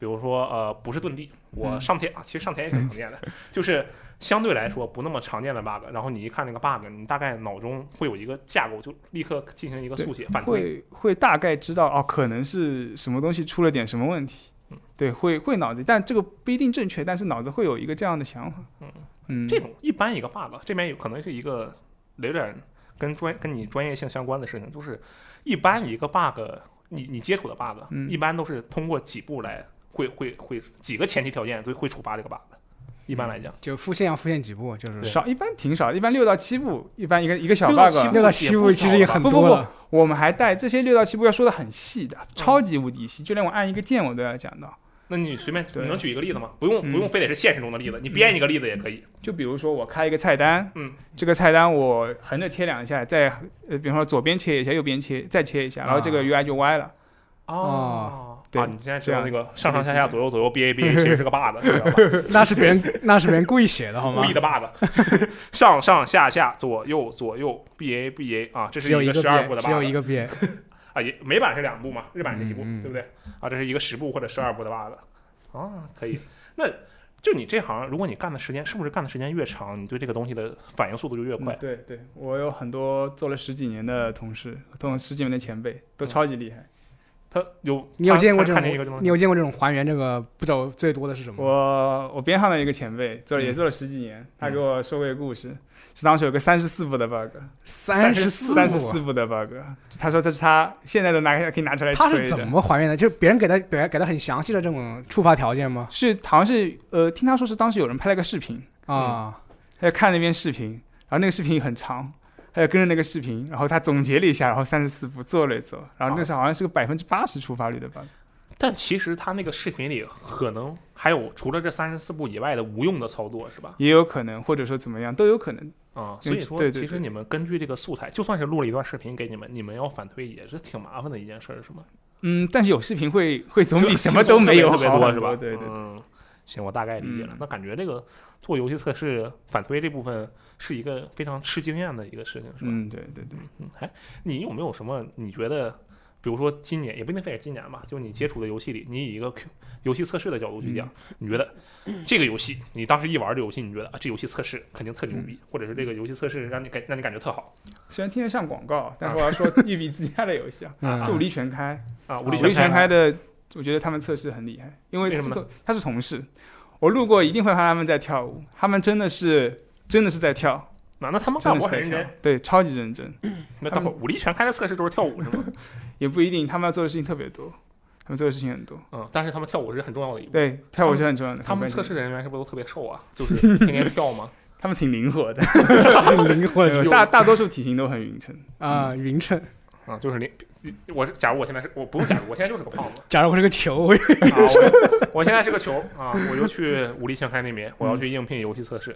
比如说呃，不是遁地，我嗯上天啊，其实上天也挺常见的，就是相对来说不那么常见的 bug。然后你一看那个 bug，你大概脑中会有一个架构，就立刻进行一个速写反推。会会大概知道哦，可能是什么东西出了点什么问题嗯。对，会会脑子，但这个不一定正确，但是脑子会有一个这样的想法。嗯嗯，这种一般一个 bug，这边有可能是一个有点跟专跟你专业性相关的事情，就是一般一个 bug，你你接触的 bug，、嗯一般都是通过几步来会会会几个前提条件，所以会触发这个 bug。一般来讲，就复现要复现几步，就是少一般挺少，一般六到七步，一般一个一个小 bug 六到七步其实也很不不不多。我们还带这些六到七步要说的很细嗯的，超级无敌细，就连我按一个键我都要讲到。那你随便你能举一个例子吗？不用嗯不用非得是现实中的例子，你编一个例子也可以。就比如说我开一个菜单，嗯，这个菜单我横着切两下，再呃，比方说左边切一下，右边切，再切一下，然后这个啊 UI 就歪了。哦，对啊，你现在知道那个上上下下左右左右 B A B A 其实是个 bug，你知道吧？那是别人那是别人故意写的好吗故意？的 bug，上上下下左右左右 B A B A 啊，这是一个十二步的只有 bug 一个 b a 啊，也美版是两步嘛，日版是一步，对不对？啊，这是一个十步或者十二步的 bug 啊，可以。那就你这行，如果你干的时间是不是干的时间越长，你对这个东西的反应速度就越快嗯？对对，我有很多做了十几年的同事，同十几年的前辈，都嗯超级厉害。他有你有见过这种？看见一个这种你有见过这种还原这个步骤最多的是什么？我我边上的一个前辈做了也嗯做了十几年，他给我说过一个故事，是当时有个三十四步的 bug，三十四三十四步的 bug，他说这是他现在都拿可以拿出来他是怎。么还原的？就是别人给他给他给他很详细的这种触发条件吗？是好像是呃，听他说是当时有人拍了个视频，啊，他就看那边视频，然后那个视频很长，他就跟着那个视频，然后他总结了一下，然后三十四步做了一做，然后那时候好像是个百分之八十触发率的 bug。但其实他那个视频里可能还有除了这三十四步以外的无用的操作，是吧？也有可能，或者说怎么样都有可能。啊、所以说，对对对其实你们根据这个素材，就算是录了一段视频给你们，你们要反推也是挺麻烦的一件事儿，是吗？嗯，但是有视频会会总比什么都没有好多是吧？对对对，嗯，行，我大概理解了。嗯那感觉这个做游戏测试反推这部分是一个非常吃经验的一个事情，是吧？嗯，对对对。嗯，哎，你有没有什么你觉得，比如说今年也不一定非得今年吧，就你接触的游戏里，你以一个 Q 游戏测试的角度去讲，你觉得这个游戏你当时一玩这游戏，你觉得啊这游戏测试肯定特牛逼，或者是这个游戏测试让你感让你感觉特好虽然听着像广告，但是我要说 一比自家的游戏啊，嗯就武力全开，啊？武武力全开的，我觉得他们测试很厉害，因为为什么他是同他是同事，我路过一定会看他们在跳舞，他们真的是真的是在跳，那那他们干活很认真，，对，超级认真，那等会儿武力全开的测试都是跳舞是吗？也不一定，他们要做的事情特别多，他们做的事情很多，嗯，但是他们跳舞是很重要的一步。对，跳舞是很重要的，他们测试的人员是不是都特别瘦啊？就是天天跳吗？他们挺灵活的，挺灵活的大大多数体型都很匀称，啊，匀称。啊，就是零，我是假如我现在是我不用假如我现在就是个胖子假如我是个球，我啊，我我现在是个球啊，我就去武力全开那边，我要去应聘游戏测试，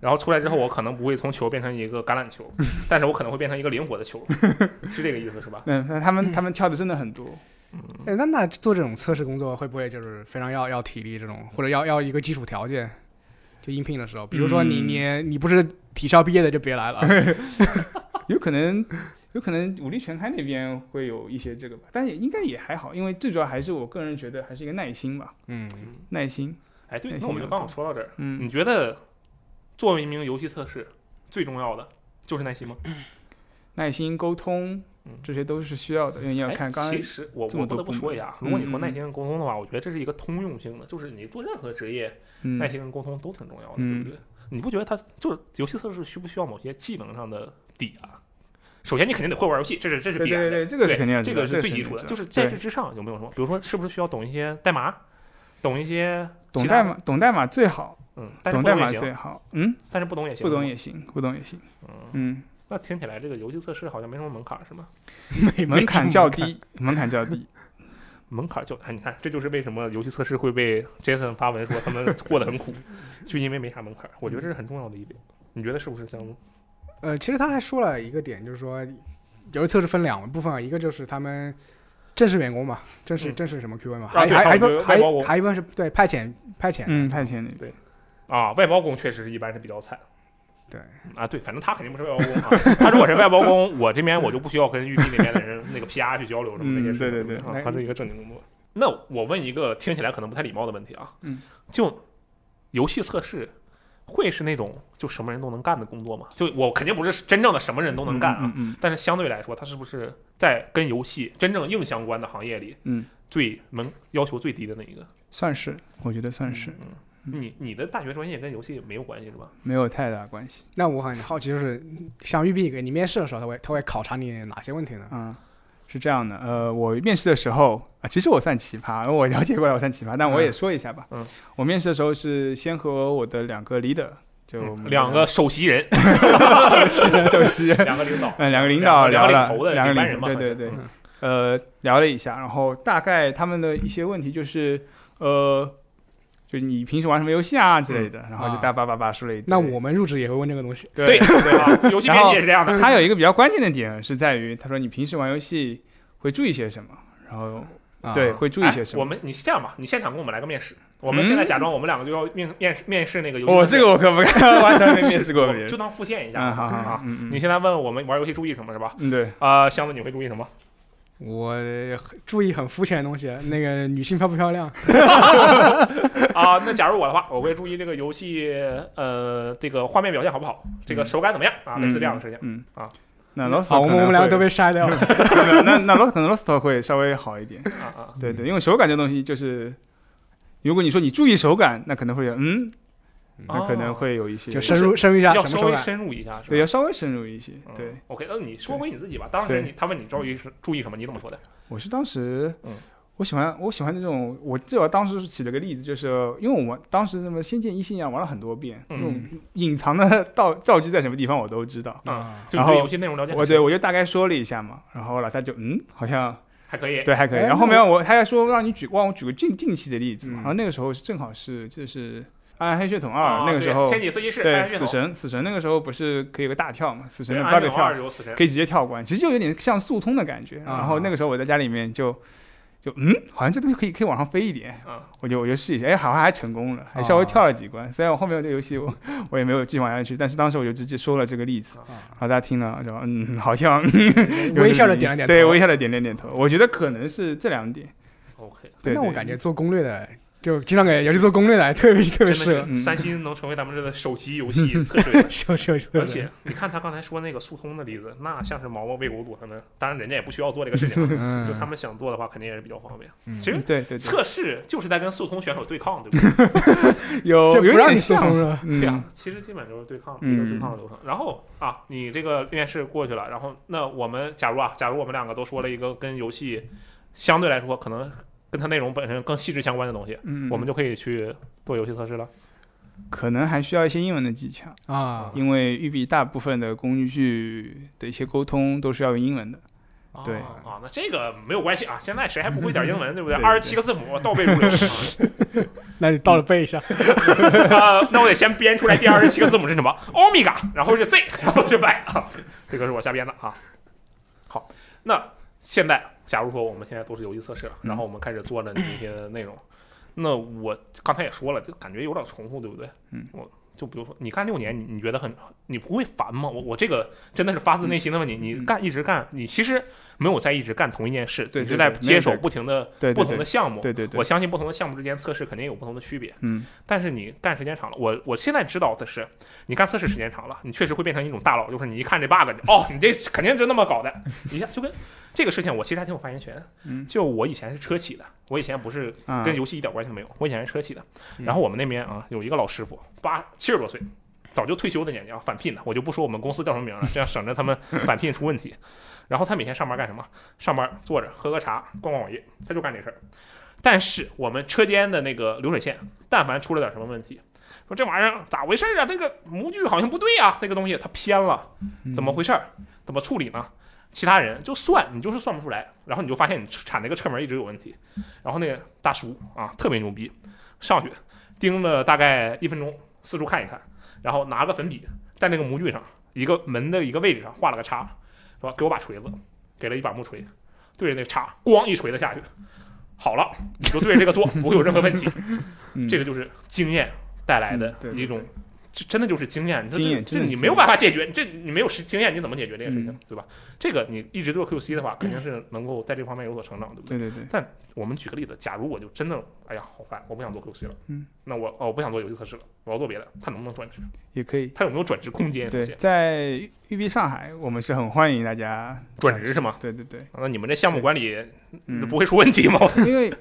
然后出来之后，我可能不会从球变成一个橄榄球，但是我可能会变成一个灵活的球，是这个意思是吧？嗯，那他们他们跳的真的很多，哎，那那做这种测试工作会不会就是非常要要体力这种，或者要要一个基础条件？就应聘的时候，比如说你嗯你你不是体校毕业的就别来了。有可能，有可能武力全开那边会有一些这个吧，但也应该也还好，因为最主要还是我个人觉得还是一个耐心吧，嗯，耐心。哎，对，那我们就刚好说到这儿。嗯你，觉得作为一名游戏测试，最重要的就是耐心吗？耐心沟通嗯，这些都是需要的，因为你要哎看刚才其实我我不得不说一下，如果你说嗯嗯耐心跟沟通的话，我觉得这是一个通用性的，就是你做任何职业，嗯耐心跟沟通都挺重要的，嗯对不对？你不觉得它就是游戏测试需不需要某些技能上的底啊？首先，你肯定得会玩游戏，这是这是必然的。对对对，这个是肯定的这个是最基础的，就是在这之上有没有什么？比如说，是不是需要懂一些代码，懂一些懂代码，懂代码最好，嗯，但懂代码最好。嗯，但是不懂也行，不懂也行，不懂也行。嗯，嗯，那听起来这个游戏测试好像没什么门槛，是吗？没门槛较，低，门槛较低。门槛儿就哎，你看，这就是为什么游戏测试会被 Jason 发文说他们过得很苦，就因为没啥门槛。我觉得这是很重要的一点，你觉得是不是这样子？呃，其实他还说了一个点，就是说游戏测试分两部分啊，一个就是他们正式员工嘛，正式、嗯正式什么 QA 嘛，啊还对还有还包还一般是对派遣派遣，嗯，派遣对。啊，外包工确实是一般是比较惨。对啊，对，反正他肯定不是外包工啊。他如果是外包工，我这边我就不需要跟玉碧那边的人那个 PR 去交流什么那些嗯事情。对对对啊，他是一个正经工作。那我问一个听起来可能不太礼貌的问题啊，嗯，就游戏测试会是那种就什么人都能干的工作吗？就我肯定不是真正的什么人都能干啊，嗯嗯但是相对来说，它是不是在跟游戏真正硬相关的行业里嗯，最门要求最低的那一个？算是，我觉得算是嗯。你你的大学专业跟游戏没有关系是吧？没有太大关系。那我很好奇，就是像育碧给你面试的时候，他会他会考察你哪些问题呢？嗯，是这样的，呃，我面试的时候啊，其实我算奇葩，我了解过来我算奇葩，但我也说一下吧。嗯，我面试的时候是先和我的两个 leader，就两个 首席人，首席首席人，两个领导，嗯，两个领导聊了，个领头的两个领导人嘛，对对对，呃，聊了一下，然后大概他们的一些问题就是，呃，就你平时玩什么游戏啊之类的，然后就啊大叭叭叭说了一堆。那我们入职也会问这个东西。对对对啊，游戏编辑也是这样的。他有一个比较关键的点是在于，他说你平时玩游戏会注意些什么，然后啊对会注意些什么。哎我们你是这样吧，你现场给我们来个面试，我们嗯现在假装我们两个就要面面试面试那个游戏。我这个我可不敢，完全没面试过别人就。当复现一下嗯，好好好你现在问我们玩游戏注意什么是吧？嗯，对，啊，箱子你会注意什么？我注意很肤浅的东西，那个女性漂不漂亮？啊，那假如我的话，我会注意这个游戏呃这个画面表现好不好，这个手感怎么样啊，类似这样的事情。嗯啊。那 Lost 好，我们我们两个都被被筛掉了。那那 Lost 可能 Lost 会稍微好一点。啊啊，对对，因为手感这东西就是，如果你说你注意手感，那可能会有嗯，那可能会有一些就深入深入一下要稍微？深入一下，对，要稍微深入一些。嗯对，，OK，那你说回你自己吧。当时你他问你注意是注意什么，你怎么说的？我是当时，嗯我喜欢我喜欢这种，我这我当时举了个例子，就是因为我们当时那么《仙剑一》《信仰》玩了很多遍，嗯那种隐藏的道 道具在什么地方我都知道。啊，就然后游戏内容了解我对我就大概说了一下嘛，然后后来他就嗯，好像还可以。对还可以。哎然后后面我他还说让你举让我举个近近期的例子嘛，嗯然后那个时候是正好是就是《暗黑血统二那个时候，天启四骑士，对死神死神那个时候不是可以有个大跳嘛，死神对的跳可以直接跳关，其实就有点像速通的感觉。啊然后那个时候我在家里面就就嗯，好像这东西可以可以往上飞一点，啊，我就我就试一下，哎，好像还成功了，还稍微跳了几关。虽然我后面这游戏我 我也没有继续玩下去，但是当时我就直接说了这个例子，啊然后大家听了就嗯，好像微笑着点了点头。对，微笑的点点点头。我觉得可能是这两点。OK，对，那我感觉做攻略的，就经常给游戏做攻略来，特别特别适合。三星能成为咱们这个首席游戏 测试而且你看他刚才说那个速通的例子，那像是毛毛喂狗肚他们，当然人家也不需要做这个事情 就他们想做的话，肯定也是比较方便。嗯其实对对对，测试就是在跟速通选手对抗，对不对？有有就不让你点像速通是吧？嗯对啊，其实基本就是对抗，嗯一个对抗的流程。然后啊，你这个面试过去了，然后那我们假如啊，假如我们两个都说了一个跟游戏相对来说可能跟它内容本身更细致相关的东西，嗯，我们就可以去做游戏测试了。可能还需要一些英文的技巧，啊，因为育碧大部分的工具的一些沟通都是要用英文的。对啊啊，那这个没有关系啊，现在谁还不会点英文，对不对？二十七个字母倒背如流啊。那你倒着背一下。啊，那我得先编出来第二十七个字母是什么？欧米伽，然后是 C，然后是 Y 啊，这个是我瞎编的啊。好，那现在假如说我们现在都是游戏测试了，然后我们开始做了那些内容，那我刚才也说了，就感觉有点重复，对不对？嗯，我就比如说你干六年，你你觉得很你不会烦吗？我我这个真的是发自内心的问你，你嗯。干一直干，你其实没有在一直干同一件事，对对你是在接手不停的不同的项目。对对对我，相信不同的项目之间测试肯定有不同的区别，嗯但是你干时间长了，我我现在知道的是，你干测试时间长了，你确实会变成一种大佬，就是你一看这 bug，你哦，你这肯定是那么搞的，一下就跟这个事情，我其实还挺有发言权。嗯就我以前是车企的，我以前不是啊跟游戏一点关系都没有，我以前是车企的。嗯然后我们那边啊有一个老师傅，八七十多岁，早就退休的年纪啊，返聘的，我就不说我们公司叫什么名了，这样省着他们返聘出问题。然后他每天上班干什么？上班坐着喝喝茶，逛逛网页，他就干这事儿。但是我们车间的那个流水线，但凡出了点什么问题，说这玩意儿咋回事啊？那个模具好像不对啊，那个东西它偏了，嗯怎么回事儿？怎么处理呢？其他人就算你就是算不出来，然后你就发现你产那个车门一直有问题，然后那个大叔啊特别牛逼，上去盯了大概一分钟，四处看一看，然后拿个粉笔在那个模具上一个门的一个位置上画了个叉，说给我把锤子，给了一把木锤，对着那个叉咣一锤子下去，好了，你就对着这个做，不会有任何问题。嗯这个就是经验带来的一种，这真的就是经验。经验这这你没有办法解决，这你没有实经验，你怎么解决这个事情嗯，对吧？这个你一直做 QC 的话，肯定是能够在这方面有所成长，对不对？对对对，但我们举个例子，假如我就真的，哎呀，好烦，我不想做 QC 了，嗯，那我哦，我不想做游戏测试了，我要做别的，他能不能转职？也可以。他有没有转职空间？对在育碧上海，我们是很欢迎大家转职是吗？对对对，那你们这项目管理嗯，不会出问题吗？因为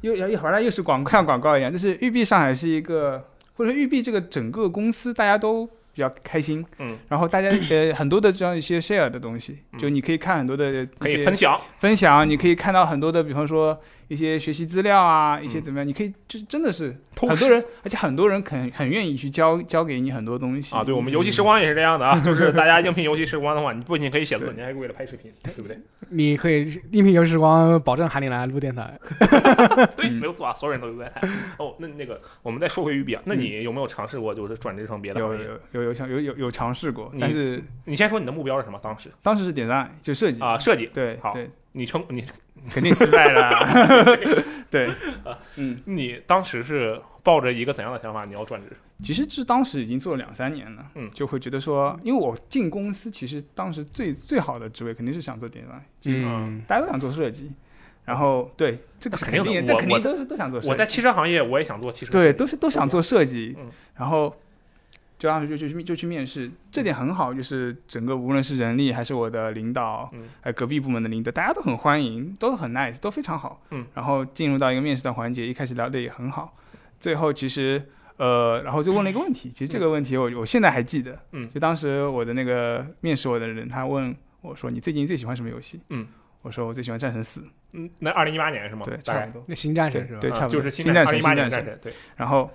又又一会儿来又是广告像广告一样，就是育碧上海是一个，或者说育碧这个整个公司大家都比较开心，嗯，然后大家呃很多的这样一些 share 的东西，嗯。就你可以看很多的可以分享，分享，你可以看到很多的，比方说一些学习资料啊，一些嗯怎么样，你可以就真的是很多人，而且很多人肯很愿意去教教给你很多东西啊，对我们游戏时光也是这样的啊，就是 大家应聘游戏时光的话，你不仅可以写字，你还可以为了拍视频，对不对？你可以应聘游戏时光，保证喊你来录电台。对，嗯没有错啊，所有人都有在拍。哦，那那个，我们再说回育碧啊，那你有没有尝试过就是转职成别的有行业？有有有想有有有尝试过，但是你先说你的目标是什么？当时当时是点赞就设计啊，，设计，好对对，你成你肯定失败了，对，嗯，你当时是抱着一个怎样的想法？你要转职？其实是当时已经做了两三年了，嗯就会觉得说，因为我进公司，其实当时最最好的职位肯定是想做点赞，嗯，大家都想做设计，然后对这个肯定这肯定都是都想做设计。我在汽车行业，我也想做汽车。对，都是都想做设计，嗯然后就当时就就去就去面试，这点很好，就是整个无论是人力还是我的领导，嗯还有隔壁部门的领导，大家都很欢迎，都很 nice，都非常好。嗯，然后进入到一个面试的环节，一开始聊的也很好，最后其实。呃，然后就问了一个问题，其实这个问题我我现在还记得，嗯就当时我的那个面试我的人，他问我说：“你最近最喜欢什么游戏？”嗯，我说：“我最喜欢战神四。嗯，那二零一八年是吗？对，差不多。那新战神是吧？对，啊差不多。就是新战神，二零一八。年战神，对，然后，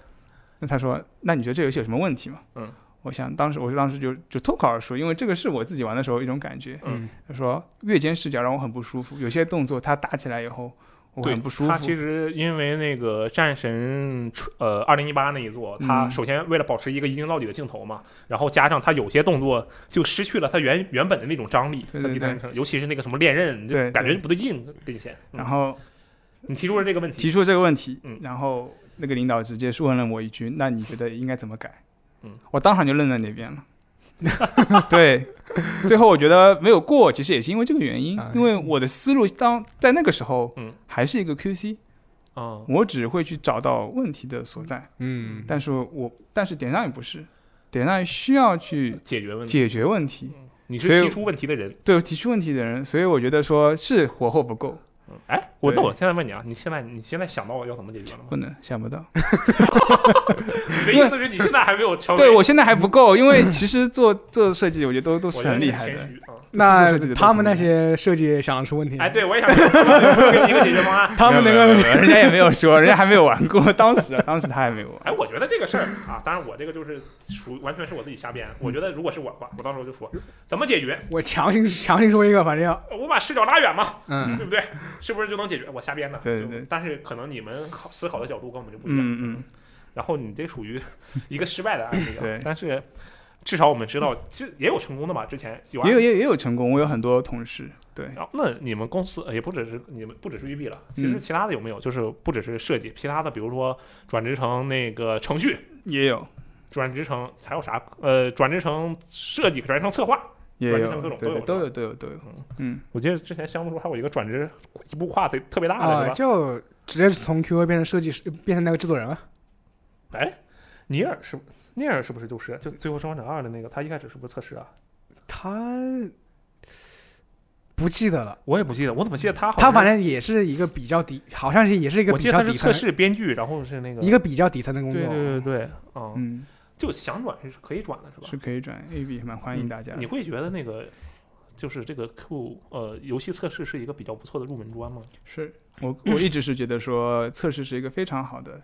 那他说：“那你觉得这游戏有什么问题吗？”嗯，我想当时我就当时就就脱口而出，因为这个是我自己玩的时候一种感觉。嗯，他说月间视角让我很不舒服，有些动作他打起来以后我对很不舒服他其。实因为那个战神呃二零一八那一座，他嗯首先为了保持一个一镜到底的镜头嘛，然后加上他有些动作就失去了他原原本的那种张力，对对他第三人称尤其是那个什么练刃，就对感觉对不对劲，跟以前。嗯然后你提出了这个问题，提出了这个问题，嗯然后那个领导直接问了我一句：“那你觉得应该怎么改？”嗯，我当场就愣在那边了。对，最后我觉得没有过，其实也是因为这个原因，啊因为我的思路当在那个时候，嗯，还是一个 QC，啊，我只会去找到问题的所在，嗯，但是我但是点上也不是，点上需要去解决问题，解决问题，你是提出问题的人。对提出问题的人，所以我觉得说是火候不够，嗯哎，我我现在问你啊，你现在你现在想到要怎么解决了吗？不能想不到。你的意思是你现在还没有成为？对我现在还不够，因为 其实做做设计，我觉得都都是很厉害的。那他们那些设计想得出问题吗哎，，对，我也想跟你说给你一个解决方案。他们那个人家也没有说，人家还没有玩过，当时啊，当时他还没有玩。哎，我觉得这个事儿啊，当然我这个就是属完全是我自己瞎编。我觉得如果是我的话，我到时候就说怎么解决，我强行强行说一个，反正要我把视角拉远嘛，嗯对不对？是不是就能解决？我瞎编的。对对对但是可能你们考思考的角度跟我们就不一样。嗯嗯，然后你这属于一个失败的案例啊。对但是至少我们知道，其实也有成功的嘛。之前有也有也有也有成功，我有很多同事，对，然后那你们公司呃也不只是你们不只是育碧了，其实嗯其他的有没有？就是不只是设计，其他的比如说转职成那个程序，也有转职成还有啥？呃，转职成设计，转职成策划。也转成各种，有对对，都有都有都有都有，嗯，我记得之前项目中还有一个转职一步跨得特别大的，啊、是吧？就直接从 QA 变成设计师，变成那个制作人了。哎，尼尔是不尼尔是不是就是就《最后生还者二》的那个？他一开始是不是测试啊？他不记得了，我也不记得，我怎么记得他好像他反正也是一个比较底，好像是也是一个我比记得他是测较底层，试编剧，然后是那个一个比较底层的工作。对对对嗯，就想转是可以转的，是吧？是可以转 A B，蛮欢迎大家的。你会觉得那个就是这个 Q 呃游戏测试是一个比较不错的入门砖吗？是我我一直是觉得说测试是一个非常好的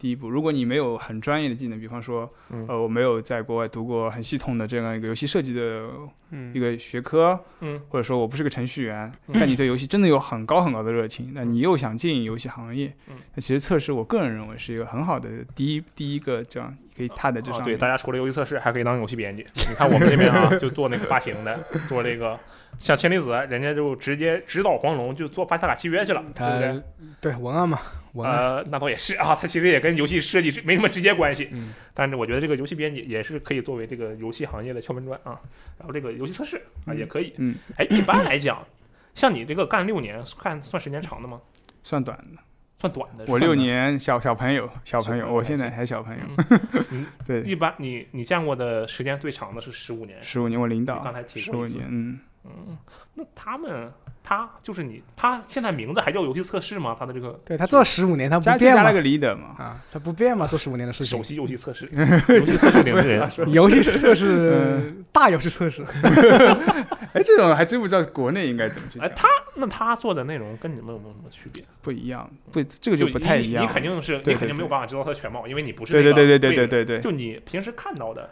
第一步。如果你没有很专业的技能，比方说嗯呃我没有在国外读过很系统的这样一个游戏设计的嗯一个学科，嗯或者说我不是个程序员，嗯但你对游戏真的有很高很高的热情，那你又想进游戏行业嗯，那其实测试我个人认为是一个很好的第一第一个这样可以踏在这啊，对，上面。大家除了游戏测试，还可以当游戏编辑。你看我们这边啊，就做那个发行的，做这个像千里子，人家就直接指导黄龙就做发卡契约去了，对不对？对文案嘛。呃，那倒也是啊，它其实也跟游戏设计没什么直接关系。嗯，但是我觉得这个游戏编辑也是可以作为这个游戏行业的敲门砖啊。然后这个游戏测试啊嗯也可以。嗯，哎，一般来讲，像你这个干六年，看算时间长的吗？算短的。算短的。我六。年小小朋友，小朋友，我现在还小朋友。嗯，对，一般你你见过的时间最长的是十五年。十五年我领导刚才，提十过一次五年，嗯，嗯，那他们他就是你，他现在名字还叫游戏测试吗？他的这个对他做十五年，他加加了个 leader 嘛。啊，他不变嘛，做十五年的事情首。席游戏测试，游戏测试领队人。游戏测嗯试，大游戏测试。哎，这种还真不知道国内应该怎么去哎，他那他做的内容跟你们有没有什么区别？不一样，不，这个就不太一样。你你肯定是你对对肯定没有办法知道他的全貌，因为你不是对对对对对对对对，就你平时看到的，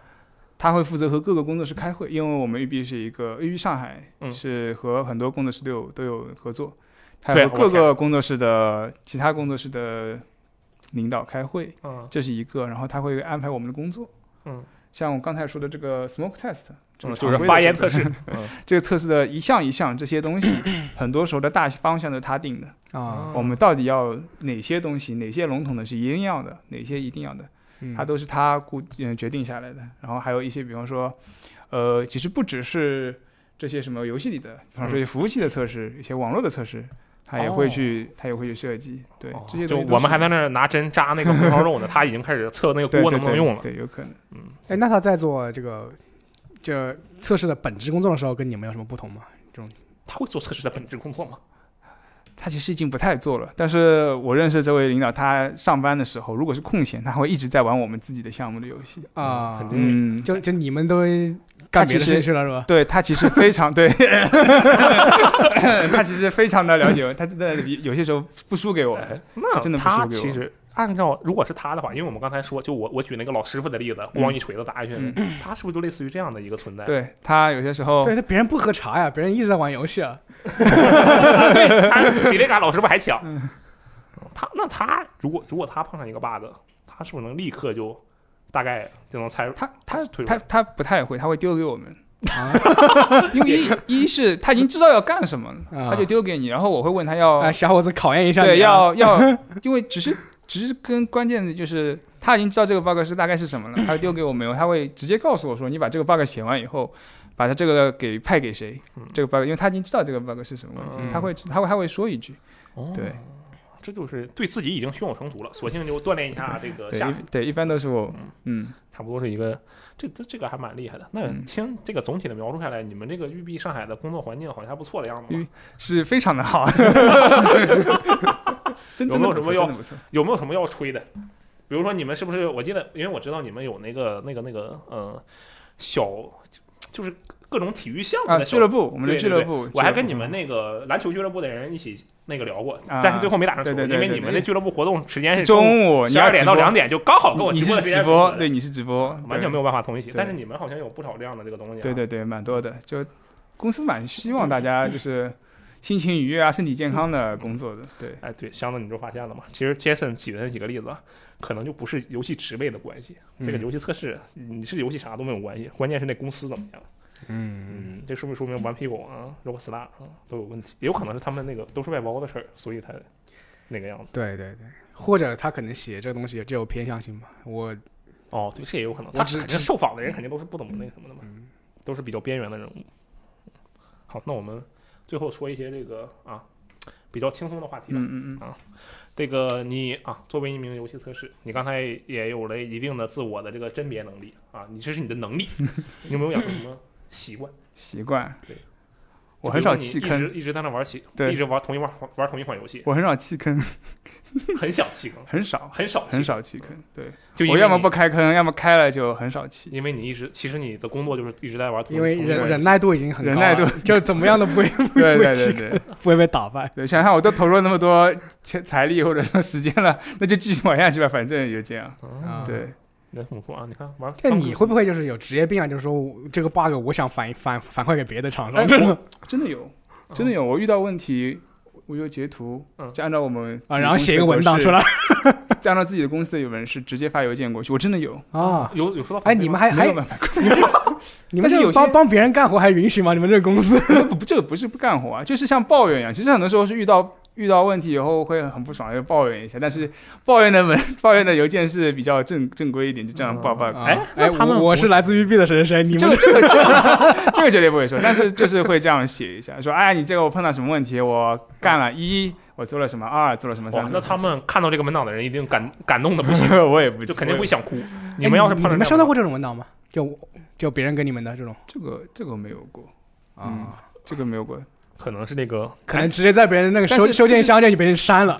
他会负责和各个工作室开会，因为我们育碧是一个育碧上海嗯是和很多工作室都有都有合作，他对和各个工作室的其他工作室的领导开会，嗯。这是一个，然后他会安排我们的工作，嗯。像我刚才说的这个 smoke test，这嗯，个就是发言测试，嗯。这个测试的一项一项这些东西，很多时候的大方向都是他定的。啊，我们到底要哪些东西，哪些笼统的是一定要的，哪些一定要的，嗯它都是他固嗯决定下来的。然后还有一些，比方说，呃，其实不只是这些什么游戏里的，比方说一些服务器的测试，一些网络的测试，他也会去，他也会去设计。对，哦这些就我们还在那儿拿针扎那个红烧肉呢，他已经开始测 那个锅能不能用了。对，有可能。嗯，哎，那他在做这个这测试的本质工作的时候，跟你们有什么不同吗？这种他会做测试的本质工作吗？他其实已经不太做了，但是我认识这位领导，他上班的时候，如果是空闲，他会一直在玩我们自己的项目的游戏。啊，嗯，就就你们都干别的事情其实去了是吧？对他其实非常对，他其实非常的 了解我，他真的有些时候不输给我。哎那真的不他输给我其实按照如果是他的话，因为我们刚才说，就我我举那个老师傅的例子，咣一锤子打下去，他是不是就类似于这样的一个存在？对他有些时候对他别人不喝茶呀，别人一直在玩游戏啊。对，他比那嘎老师傅还强。嗯他那他如果如果他碰上一个 bug，他是不是能立刻就大概就能猜？他他推他他不太会，他会丢给我们。啊因为一一是他已经知道要干什么他就丢给你，然后我会问他要啊，小伙子考验一下对要要，因为只是只是跟关键的就是他已经知道这个 bug 是大概是什么了，他丢给我们以后，他会直接告诉我说，你把这个 bug 写完以后，把他这个给派给谁嗯，这个 bug，因为他已经知道这个 bug 是什么问题，嗯。他会他会他会说一句，哦对，这就是对自己已经胸有成竹了，索性就锻炼一下这个下属，对，一般都是我，嗯，差不多是一个这这这个还蛮厉害的。那嗯。听这个总体的描述下来，你们这个育碧上海的工作环境好像还不错的样子？是非常的好，有没有什么要有没有什么要吹的？比如说你们是不是？我记得，因为我知道你们有那个那个那个呃小，就是各种体育项目啊，的小俱乐部，我们的俱乐部，我还跟你们那个篮球俱乐部的人一起那个聊过，啊但是最后没打上球，对对对因为你们那俱乐部活动时间是是中午十二点到两点，就刚好跟我你直播的是直播对，你是直播，完全没有办法同一起。但是你们好像有不少这样的这个东西、啊，对对对，蛮多的。就公司蛮希望大家就是心情愉悦啊、身体健康的工作的。对，哎，对，箱子你就发现了嘛？其实 Jason 举的那几个例子，可能就不是游戏职位的关系，这个嗯游戏测试你是游戏啥都没有关系，关键是那公司怎么样。嗯，嗯，这是不是说明顽皮狗啊、Rockstar 啊都有问题？也有可能是他们那个都是外包的事儿，所以才那个样子。对对对，或者他可能写这个东西就有偏向性吧。我哦，对，这也有可能。他肯定受访的人肯定都是不怎么那什么的嘛，嗯都是比较边缘的人物。好，那我们最后说一些这个啊比较轻松的话题吧。嗯嗯嗯，这个你啊，作为一名游戏测试，你刚才也有了一定的自我的这个甄别能力啊，你这是你的能力，你有没有养成什么习惯？习惯。对，我很少弃坑，一直一直在那玩起，对一直玩同一玩玩同一款游戏，我很少弃坑，很小弃坑，很少很少很少弃坑。对，就我要么不开坑，要么开了就很少弃。因为你一直其实你的工作就是一直在玩同因为同一款游戏忍忍耐度已经很高了，忍耐度就怎么样都不会 不会弃对对对不会被打败。对，想想我都投入那么多钱财力或者说时间了，那就继续玩下去吧，反正也就这样。啊，对，那很不错啊！你看玩，但你会不会就是有职业病啊？就是说我这个 bug 我想反反反馈给别的厂哎商，真的真的有，真的有，我遇到问题。我就截图嗯，就按照我们啊，然后写一个文档出来，来 再按照自己的公司的文式直接发邮件过去。我真的有，啊。有有说到哎，你们还还没有办法，你们是有帮帮别人干活还允许吗？你们这个公司不这个不是不干活啊，就是像抱怨一样。其实很多时候是遇到遇到问题以后会很不爽，就抱怨一下。但是抱怨的文 抱怨的邮件是比较正正规一点，就这样报报。啊哎哎，那他们我我是来自于 B 的谁谁谁，你们这个这个这个这个绝对不会说，但是就是会这样写一下，说哎，你这个我碰到什么问题，我干了一，我做了什么二，做了什么三哇，。那他们看到这个文档的人一定感感动的不行，我也不就肯定会想哭。哎你们要是碰到你们收到过这种文档吗？就就别人给你们的这种这个这个没有过，嗯啊，这个没有过。可能是那个可能直接在别人那个收收件箱就被人删了。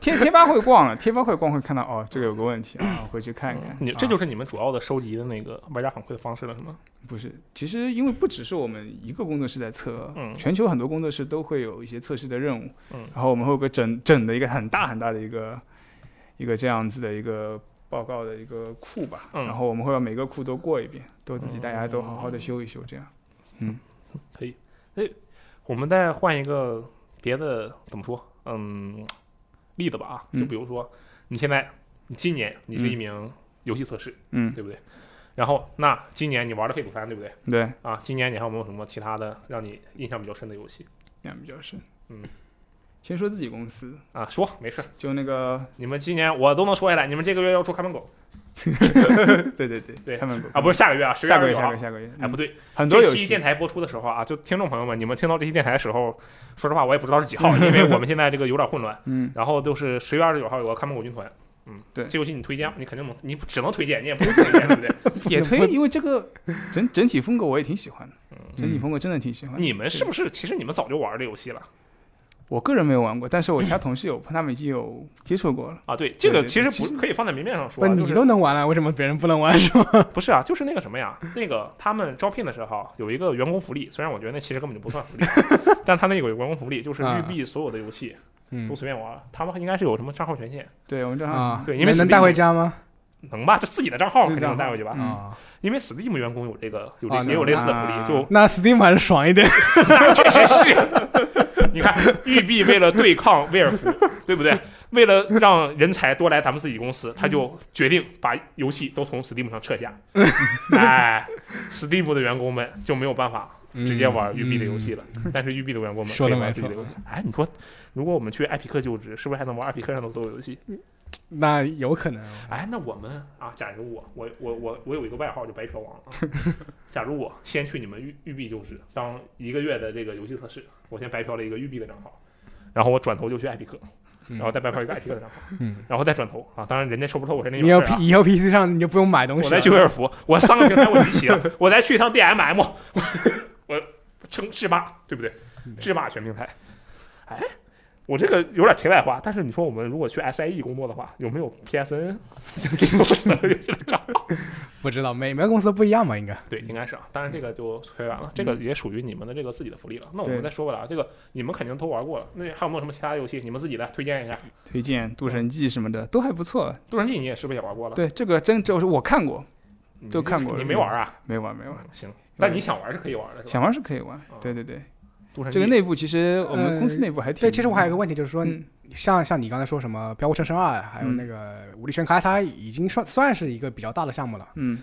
贴贴吧会逛了，贴吧会逛会看到哦，这个有个问题啊，回去看看。你这啊就是你们主要的收集的那个玩家反馈的方式了，是吗？不是，其实因为不只是我们一个工作室在测，嗯。全球很多工作室都会有一些测试的任务，嗯。然后我们会有个整整的一个很大很大的一个一个这样子的一个报告的一个库吧，嗯。然后我们会把每个库都过一遍，都自己大家都好好的修一修，这样。我们再换一个别的，怎么说？嗯，例子吧啊，嗯就比如说你现在，你今年你是一名游戏测试，嗯，对不对？然后那今年你玩的《废土三》，对不对？对，啊，今年你还有没有什么其他的让你印象比较深的游戏印象比较深。嗯，先说自己公司，啊？说没事，就那个，你们今年我都能说下来，你们这个月要出看门狗对 对对。对他们啊，不是下个月啊，十月下个月下个月下个月，哎，嗯。不对，很多游戏。这期电台播出的时候啊，就听众朋友们，你们听到这期电台的时候，说实话我也不知道是几号，因为我们现在这个有点混乱。嗯，然后就是十月二十九号有个看门狗军团，嗯，对。这游戏你推荐，你肯定能，你只能推荐，你也不能推荐，对不对？也推，因为这个整整体风格我也挺喜欢的，嗯，整体风格真的挺喜欢。你们是不是其实你们早就玩这游戏了我个人没有玩过，但是我其他 同事有，他们已经有接触过了。啊？对，这个其实不可以放在明面上说你都能玩了，为什么别人不能玩？是吗？不是啊，就是那个什么呀，那个他们招聘的时候有一个员工福利，虽然我觉得那其实根本就不算福利，但他那个有员工福利，就是育啊碧所有的游戏嗯都随便玩，他们应该是有什么账号权限，对，我们正好啊，对因为能带回家吗？能吧？这自己的账号肯定能带回去吧？因为 Steam 员工有这个有也有类似的福利，就那 Steam 还是爽一点。那确实是。你看，育碧为了对抗威尔福，对不对？为了让人才多来咱们自己公司，他就决定把游戏都从 Steam 上撤下。哎，Steam 的员工们就没有办法直接玩育碧的游戏了，但是育碧的员工们可以玩自己的游戏。哎，你说，如果我们去艾皮克就职，是不是还能玩艾皮克上的所有游戏？那有可能。哎，那我们啊，假如我我我我我有一个外号叫白嫖王啊，假如我先去你们育育碧就是当一个月的这个游戏测试，我先白嫖了一个育碧的账号，然后我转头就去艾比克，嗯然后再白嫖一个艾比克的账号，嗯，然后再转头啊，当然人家收不收我是另一你要回事 P 啊。以后 PC 上你就不用买东西我。再去威尔福，我三个平台我集齐了，我再去一趟 DMM，我我称制霸，对不对？制霸全平台。哎，我这个有点题外话，但是你说我们如果去 SIE 工作的话，有没有 PSN 这种所有游戏的账号？不知道每每个公司都不一样吧？应该。对，应该是啊。当然这个就推完了，这个也属于你们的这个自己的福利了。那我们再说回来啊，这个你们肯定都玩过了，那还有没有什么其他游戏你们自己来推荐一下？推荐《渡神记》什么的都还不错。渡神记你也是不是也玩过了？对，这个真就是我看过，你都看过你没玩啊？没玩没玩，嗯行，但你想玩是可以玩的，想玩是可以玩啊。对对对，这个内部其实我们公司内部还挺……对，其实我还有个问题，就是说，嗯像像你刚才说什么《标过生生二》，还有嗯那个《武力全开》，它已经算算是一个比较大的项目了。嗯，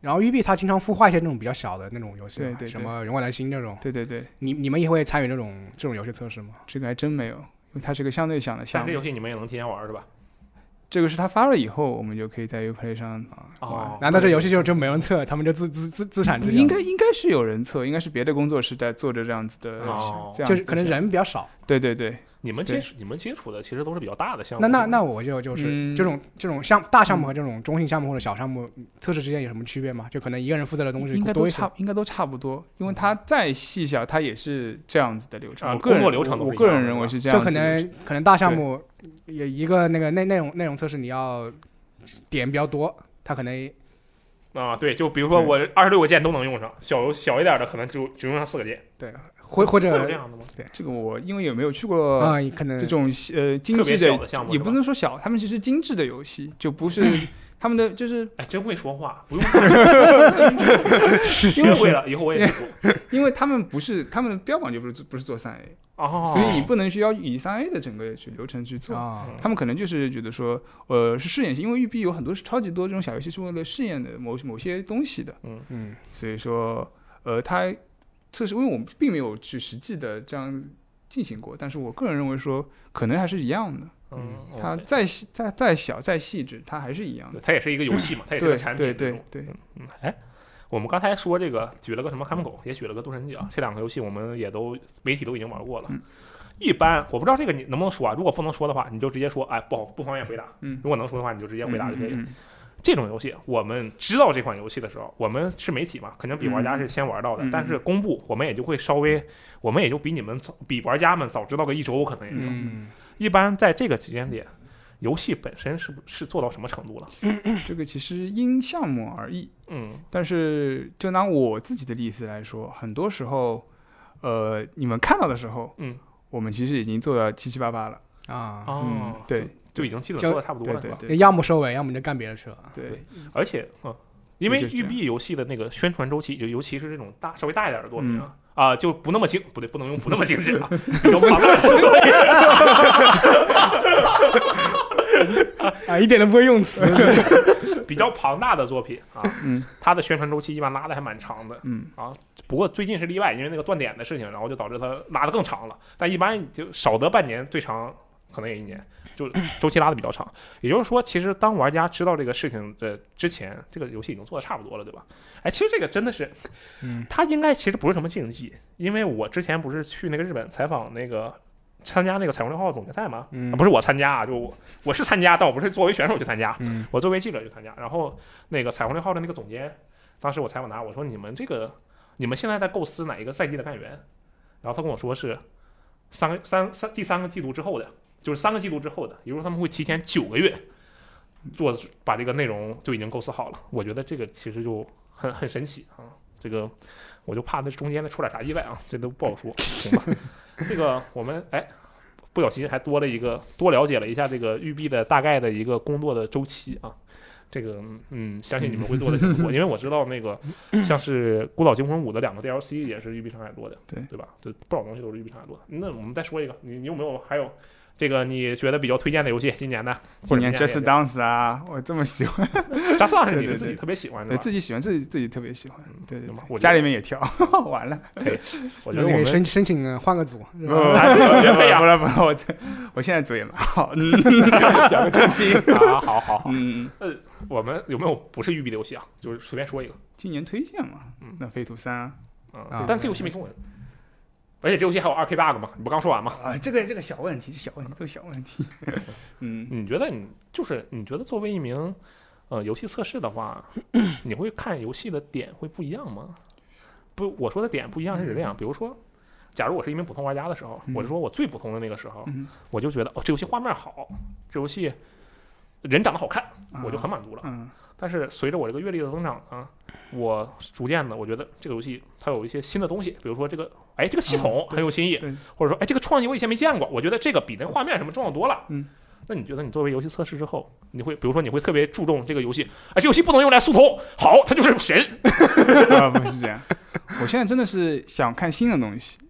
然后育碧它经常孵化一些那种比较小的那种游戏，对对对什么《人外来星》这种。对对对，你你们也会参与这种这种游戏测试吗？这个还真没有，因为它是个相对小的项目但这游。戏你们也能提前玩是吧？这个是他发了以后，我们就可以在 Uplay 上哦。难道这游戏就就没人测，他们就自自自自产应该应该是有人测，应该是别的工作室在做着这样子的，哦这样子就是可能人比较少。对对对，你们接触你们接触的其实都是比较大的项目。那那那我就就是嗯这种这种项大项目和这种中型项目或者小项目测试之间有什么区别吗？就可能一个人负责的东西应该都差，应该都差不多，因为它再细小，它也是这样子的流程。啊我个人工作流程都我是一样的我个人认为是这样就可。能可能大项目有一个那个内内容内容测试你要点比较多，它可能啊，对，就比如说我二十六个键都能用上，小小一点的可能就只用上四个键，对或或者这者样的吗？这个我因为也没有去过啊可能这种呃精特别致小的项目也不能说小，他们其实精致的游戏就不是 他们的就是哎，真会说话，不用 学会了，以后我也说。因为他们不是他们的标榜就不是不是做三 A，哦，所以你不能需要以三 A 的整个去流程去做。啊他们可能就是觉得说，呃，是试验性，因为育碧有很多是超级多这种小游戏是为了试验的某某些东西的，嗯所以说，呃，他测试，因为我们并没有去实际的这样进行过，但是我个人认为说，可能还是一样的。嗯，它再细、再再小、再细致，它还是一样的对。它也是一个游戏嘛，它也是对个产品对。对对，嗯，哎，我们刚才说这个举了个什么看门狗，也举了个渡神记啊，这两个游戏我们也都媒体都已经玩过了。嗯一般我不知道这个你能不能说啊，如果不能说的话，你就直接说，哎，不好不方便回答。嗯，如果能说的话，你就直接回答就可以了。这种游戏，我们知道这款游戏的时候，我们是媒体嘛，肯定比玩家是先玩到的。但是公布，我们也就会稍微，我们也就比你们早，比玩家们早知道个一周，可能也就。嗯一般在这个时间点，游戏本身是不是做到什么程度了？嗯这个其实因项目而异，嗯但是就拿我自己的例子来说，很多时候，呃，你们看到的时候，嗯，我们其实已经做到七七八八了。啊，哦嗯，，对就已经基本就做的差不多了，对要么收尾，要么就干别的去了。对，而且，嗯，因为育碧游戏的那个宣传周期，就尤其是这种大稍微大一点的作品嗯啊，啊、就不那么精，不对，不能用不那么精致啊，比较庞大的作品。啊，一点都不会用词。比较庞大的作品啊，嗯它的宣传周期一般拉的还蛮长的。嗯不过最近是例外，因为那个断点的事情，然后就导致它拉的更长了。但一般就少得半年，最长可能也一年，就 周期拉的比较长。也就是说，其实当玩家知道这个事情的之前，这个游戏已经做的差不多了，对吧？哎，其实这个真的是，嗯它应该其实不是什么竞技，因为我之前不是去那个日本采访那个。参加那个彩虹六号总决赛吗？嗯啊不是我参加啊，就我我是参加，但我不是作为选手去参加。嗯我作为记者去参加，然后那个彩虹六号的那个总监，当时我采访他，我说你们这个你们现在在构思哪一个赛季的干员？然后他跟我说是三个三三第三个季度之后的，就是三个季度之后的，也就是说他们会提前九个月做把这个内容就已经构思好了。我觉得这个其实就很很神奇啊，这个我就怕那中间的出点啥意外啊，这都不好说，行吧？这个我们哎。不小心还多了一个，多了解了一下这个育碧的大概的一个工作的周期啊，这个嗯，相信你们会做的挺多，因为我知道那个 像是《孤岛惊魂五》的两个 DLC 也是育碧上海做的，对对吧？这不少东西都是育碧上海做的。那我们再说一个，你你有没有还有这个你觉得比较推荐的游戏？今年的，今年或 Just Dance 啊，我这么喜欢，加斯当是你自己特别喜欢的对？自己喜欢，自己自己特别喜欢，对对对，我家里面也跳，完了，我觉得我们申申请呃换个组，不了不了，我我现在组也蛮好，嗯，表个真心，啊，好好好，嗯，我们有没有不是育碧的游戏啊？就是随便说一个，今年推荐嘛嗯，那飞图三啊，但这游戏没中文，而且这游戏还有二 K bug 嘛？你不刚说完吗？啊，这个这个小问题，小问题都是小问题，嗯，你觉得你就是你觉得作为一名呃游戏测试的话，你会看游戏的点会不一样吗？不，我说的点不一样是这样，比如说，假如我是一名普通玩家的时候，嗯我是说我最普通的那个时候，嗯我就觉得哦，这游戏画面好，这游戏人长得好看，我就很满足了。嗯但是随着我这个阅历的增长呢，我逐渐的，我觉得这个游戏它有一些新的东西，比如说这个，哎，这个系统很有新意，或者说，哎，这个创意我以前没见过，我觉得这个比那画面什么重要多了。嗯，那你觉得你作为游戏测试之后，你会，比如说你会特别注重这个游戏，哎，这游戏不能用来速通，好，它就是神。啊，不是这样，我现在真的是想看新的东西。嗯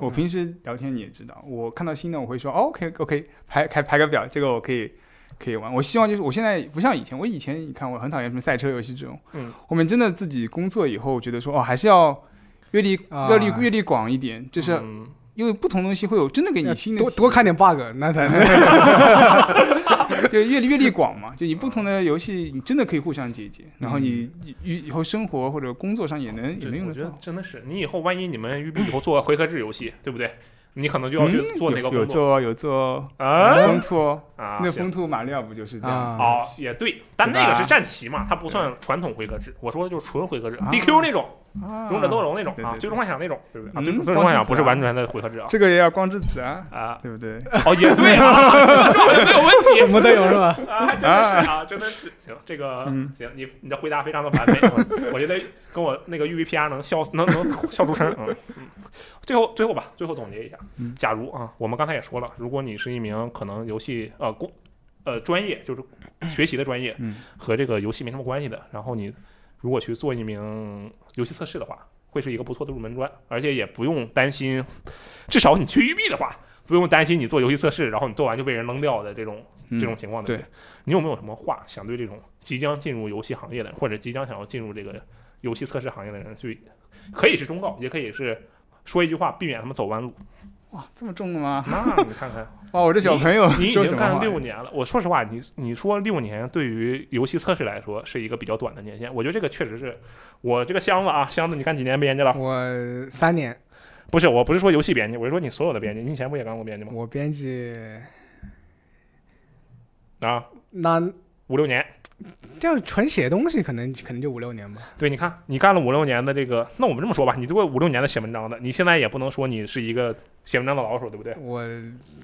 我平时聊天你也知道，我看到新的我会说、哦、OK OK 排排排个表，这个我可以可以玩。我希望就是我现在不像以前，我以前你看我很讨厌什么赛车游戏这种，嗯，后面真的自己工作以后觉得说哦还是要阅历啊阅历阅历广一点，就是嗯因为不同东西会有真的给你新的体多多看点 bug，那才能 就 就阅历阅历广嘛，就你不同的游戏，你真的可以互相借鉴，然后你以以后生活或者工作上也能也能用得到。真的是，你以后万一你们育碧以后做回合制游戏，对不对？你可能就要去嗯做那个有有工作做有做啊风兔哦，啊。那风兔马里奥不就是这样子？哦，也对，但那个是战旗嘛，它不算传统回合制。我说的就是纯回合制啊，DQ 那种，啊勇者斗龙那种啊，最终幻想那种，对不对？啊，嗯最最终幻想不是完全的回合制啊。这个也要光之子啊，啊，对不对？哦，也对啊，这么说好像没有问题。什么都有是吧？啊，真的是啊，真的是。行，这个嗯。行，你你的回答非常的完美，我我觉得跟我那个 UVPR 能笑能能笑出声，嗯。嗯。最后最后吧，最后总结一下嗯，假如啊，我们刚才也说了，如果你是一名可能游戏呃工呃专业就是学习的专业，嗯。和这个游戏没什么关系的，然后你如果去做一名游戏测试的话，会是一个不错的入门砖，而且也不用担心，至少你去育碧的话，不用担心你做游戏测试，然后你做完就被人扔掉的这种嗯这种情况，对？你有没有什么话想对这种即将进入游戏行业的，或者即将想要进入这个游戏测试行业的人去，可以是忠告，也可以是说一句话，避免他们走弯路。哇，这么重的吗？那 你看看，哇，我这小朋友你已经干？六年了。我说实话，你你说六年对于游戏测试来说是一个比较短的年限，我觉得这个确实是我这个箱子啊，箱子你干几年编辑了？我三年，不是，我不是说游戏编辑，我是说你所有的编辑。你以前不也干过编辑吗？我编辑啊，那五六年。这样纯写东西可能可能就五六年吧。对，你看你干了五六年的这个，那我们这么说吧，你做五六年的写文章的，你现在也不能说你是一个写文章的老手，对不对？我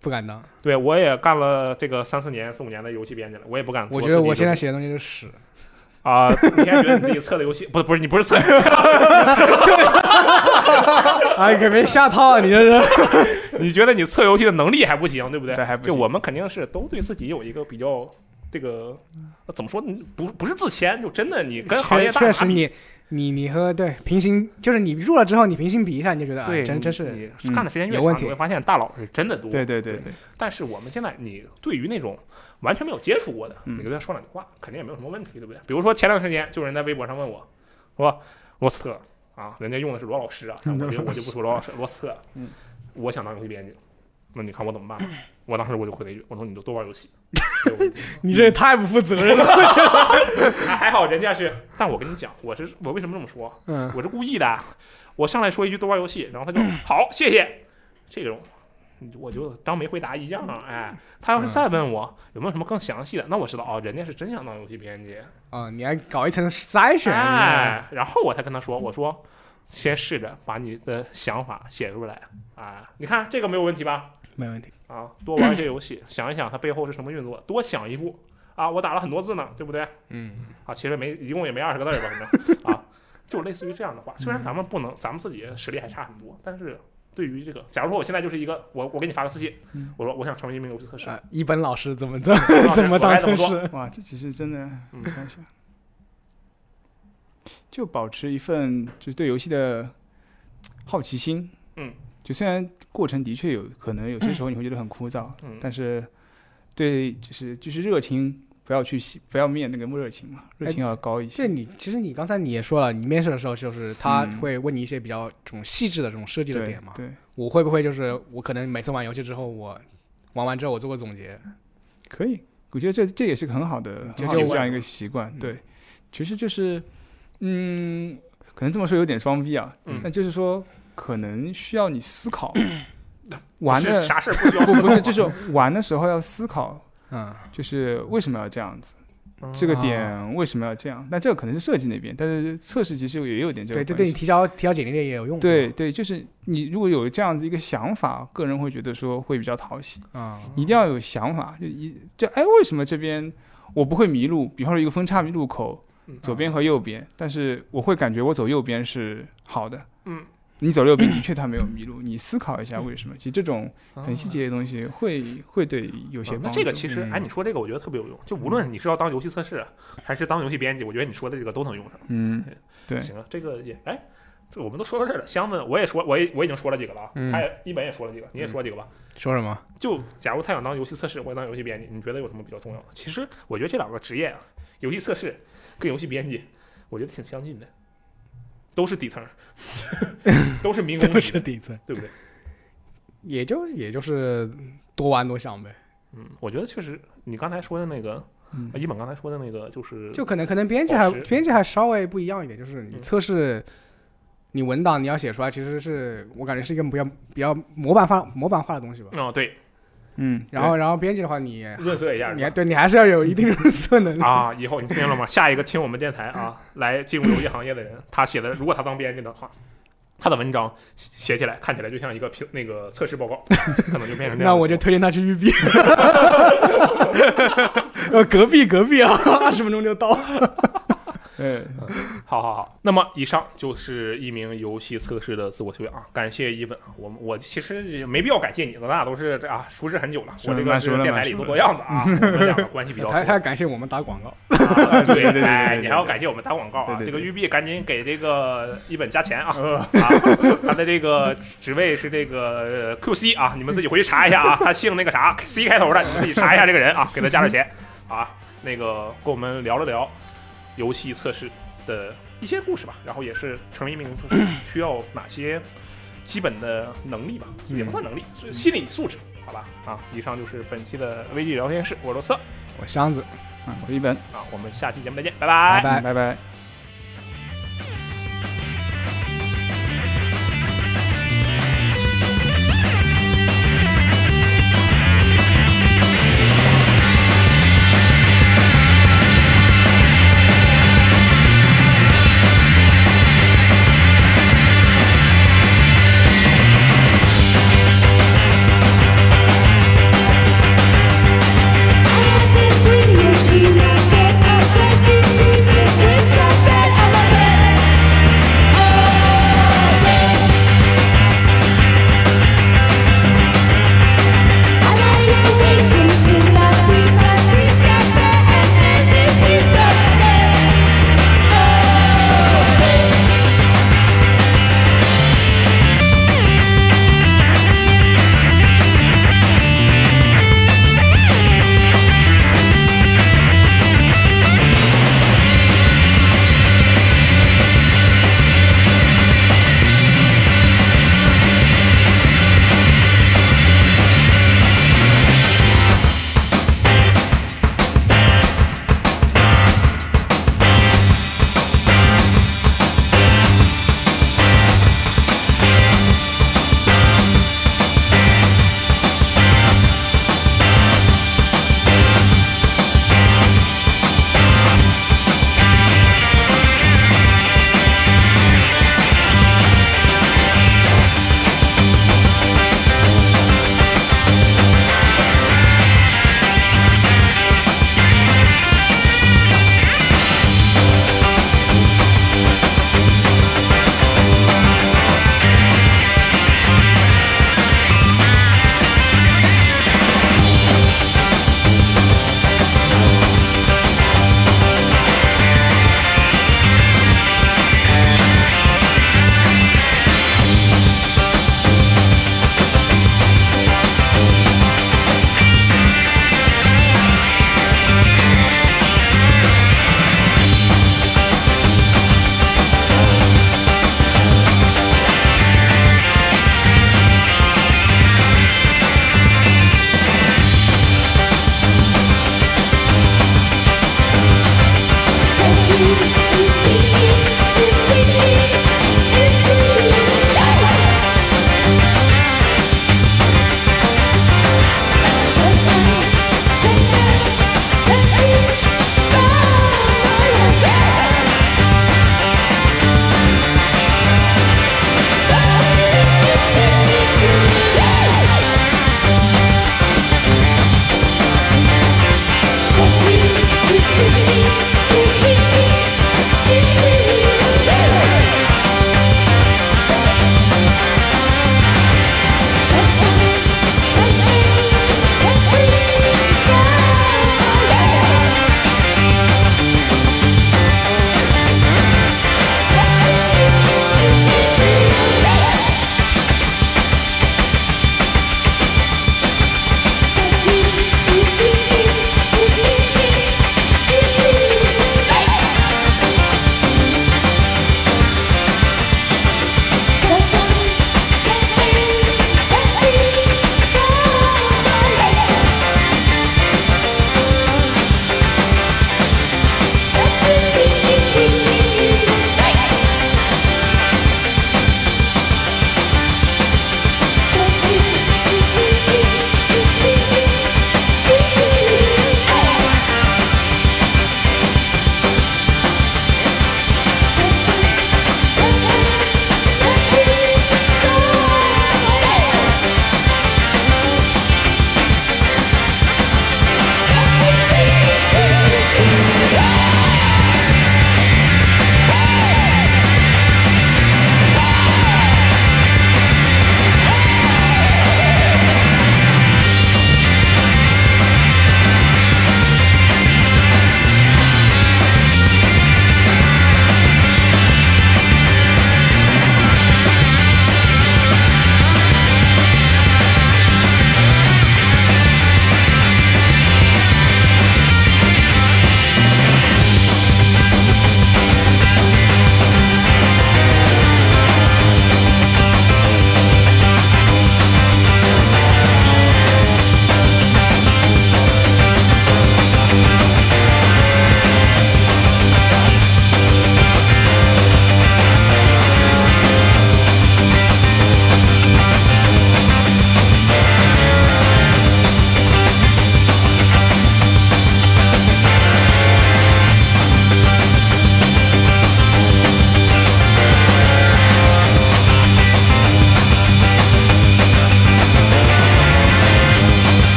不敢当，对我也干了这个三四年、四五年的游戏编辑了，我也不敢我。觉得我现在写的东西是屎。啊、你现在觉得你自己测的游戏不是不是你不是测，哎，可别下套啊！你这是 你觉得你测游戏的能力还不行，对不对？对还不行就我们肯定是都对自己有一个比较这个呃怎么说？你不不是自谦，就真的你跟行业大拿比确实你你你和对平行，就是你入了之后，你平行比一下，你就觉得啊，真真是你嗯干的时间越长，你会发现大佬是真的多。对对对对，但是我们现在，你对于那种完全没有接触过的，嗯你跟他说两句话，肯定也没有什么问题，对不对？比如说前段时间，就有人在微博上问我，说罗斯特啊，人家用的是罗老师啊，我就我就不说罗老师，罗斯特，嗯，我想当游戏编辑，那你看我怎么办？我当时我就回了一句，我说你就多玩游戏。你这也太不负责任了。我觉得，还 还好人家是，但我跟你讲，我是我为什么这么说？嗯，我是故意的。我上来说一句多玩游戏，然后他就好，谢谢。这种我就当没回答一样。哎，他要是再问我有没有什么更详细的，那我知道哦，人家是真想当游戏编辑。啊，你还搞一层筛选，哎，然后我才跟他说，我说先试着把你的想法写出来。啊，你看这个没有问题吧？没问题。啊，多玩一些游戏，想一想它背后是什么运作，多想一步。啊，我打了很多字呢，对不对？嗯，啊，其实没一共也没二十个字吧，反正 啊，就类似于这样的话。虽然咱们不能，咱们自己实力还差很多，但是对于这个，假如说我现在就是一个，我我给你发个私信，嗯我说我想成为一名游戏测试，啊，一本老师怎么怎么 怎么当测？试？哇，这其实真的，嗯我想想，就保持一份就是对游戏的好奇心。嗯，就虽然过程的确有可能有些时候你会觉得很枯燥，嗯但是对就是就是热情不要去洗不要灭那个热情嘛，热情要高一些。这你其实你刚才你也说了，你面试的时候就是他嗯会问你一些比较这种细致的这种设计的点嘛。对，我会不会就是我可能每次玩游戏之后，我玩完之后我做个总结，可以，我觉得这这也是个很好的就就我很好的这样一个习惯。嗯对，其实就是，嗯，可能这么说有点装逼啊，嗯但就是说，可能需要你思考，玩的啥事不需要思考不不是，就是玩的时候要思考，嗯，就是为什么要这样子，嗯这个啊点为什么要这样？那这个可能是设计那边，但是测试其实也有点这对，个关系。这对你提交提交简历也有用。对对，就是你如果有这样子一个想法，个人会觉得说会比较讨喜。啊，一定要有想法，就一就哎，为什么这边我不会迷路？比方说一个分叉路口，嗯左边和右边，但是我会感觉我走右边是好的。嗯，你走右边的确他没有迷路，你思考一下为什么？其实这种很细节的东西会会对有些啊那帮助。这个其实，嗯哎，你说这个我觉得特别有用。就无论你是要当游戏测试，还是当游戏编辑，我觉得你说的这个都能用上。嗯，对行了，这个也哎，这我们都说到这儿了。箱子我也说，我也我已经说了几个了啊。嗯他也一本也说了几个，你也说几个吧。说什么？就假如他想当游戏测试或者当游戏编辑，你觉得有什么比较重要的？其实我觉得这两个职业啊，游戏测试跟游戏编辑，我觉得挺相近的，都是底层，都是民工都级是底层，对不对？也就也就是多玩多想呗。嗯，我觉得确实，你刚才说的那个，嗯啊一本刚才说的那个，就是就可能可能编辑还编辑还稍微不一样一点，就是你嗯测试，你文档你要写出来，其实是我感觉是一个比较比较模板化模板化的东西吧。哦，对，嗯，然后然后编辑的话，你润色一下，你还对你还是要有一定润色能力。啊，以后你听见了吗？下一个听我们电台啊，来进入游戏行业的人，他写的，如果他当编辑的话，他的文章写起来看起来就像一个评那个测试报告，可能就变成这 样。那我就推荐他去育碧。呃，隔壁隔壁啊，二十分钟就到。对，好好好，那么以上就是一名游戏测试的自我修养啊，感谢一本啊，我们我其实也没必要感谢你，咱俩都是啊熟识很久了，我这个是电台里做做样子啊，我们两个关系比较 熟还。还要感谢我们打广告。啊对 对对你还要感谢我们打广告啊！这个玉碧赶紧给这个一本加钱啊！他的这个职位是这个呃 QC 啊，你们自己回去查一下啊，他姓那个啥 C 开头的，你们自己查一下这个人啊，给他加点钱啊。那个跟我们聊了聊游戏测试的一些故事吧，然后也是成为一名测试 需要哪些基本的能力吧，也不算能力，是心理素质，好吧？啊，以上就是本期的危机聊天室，我是罗斯特我箱子，啊，我是一本，啊，我们下期节目再见，拜拜拜。拜拜。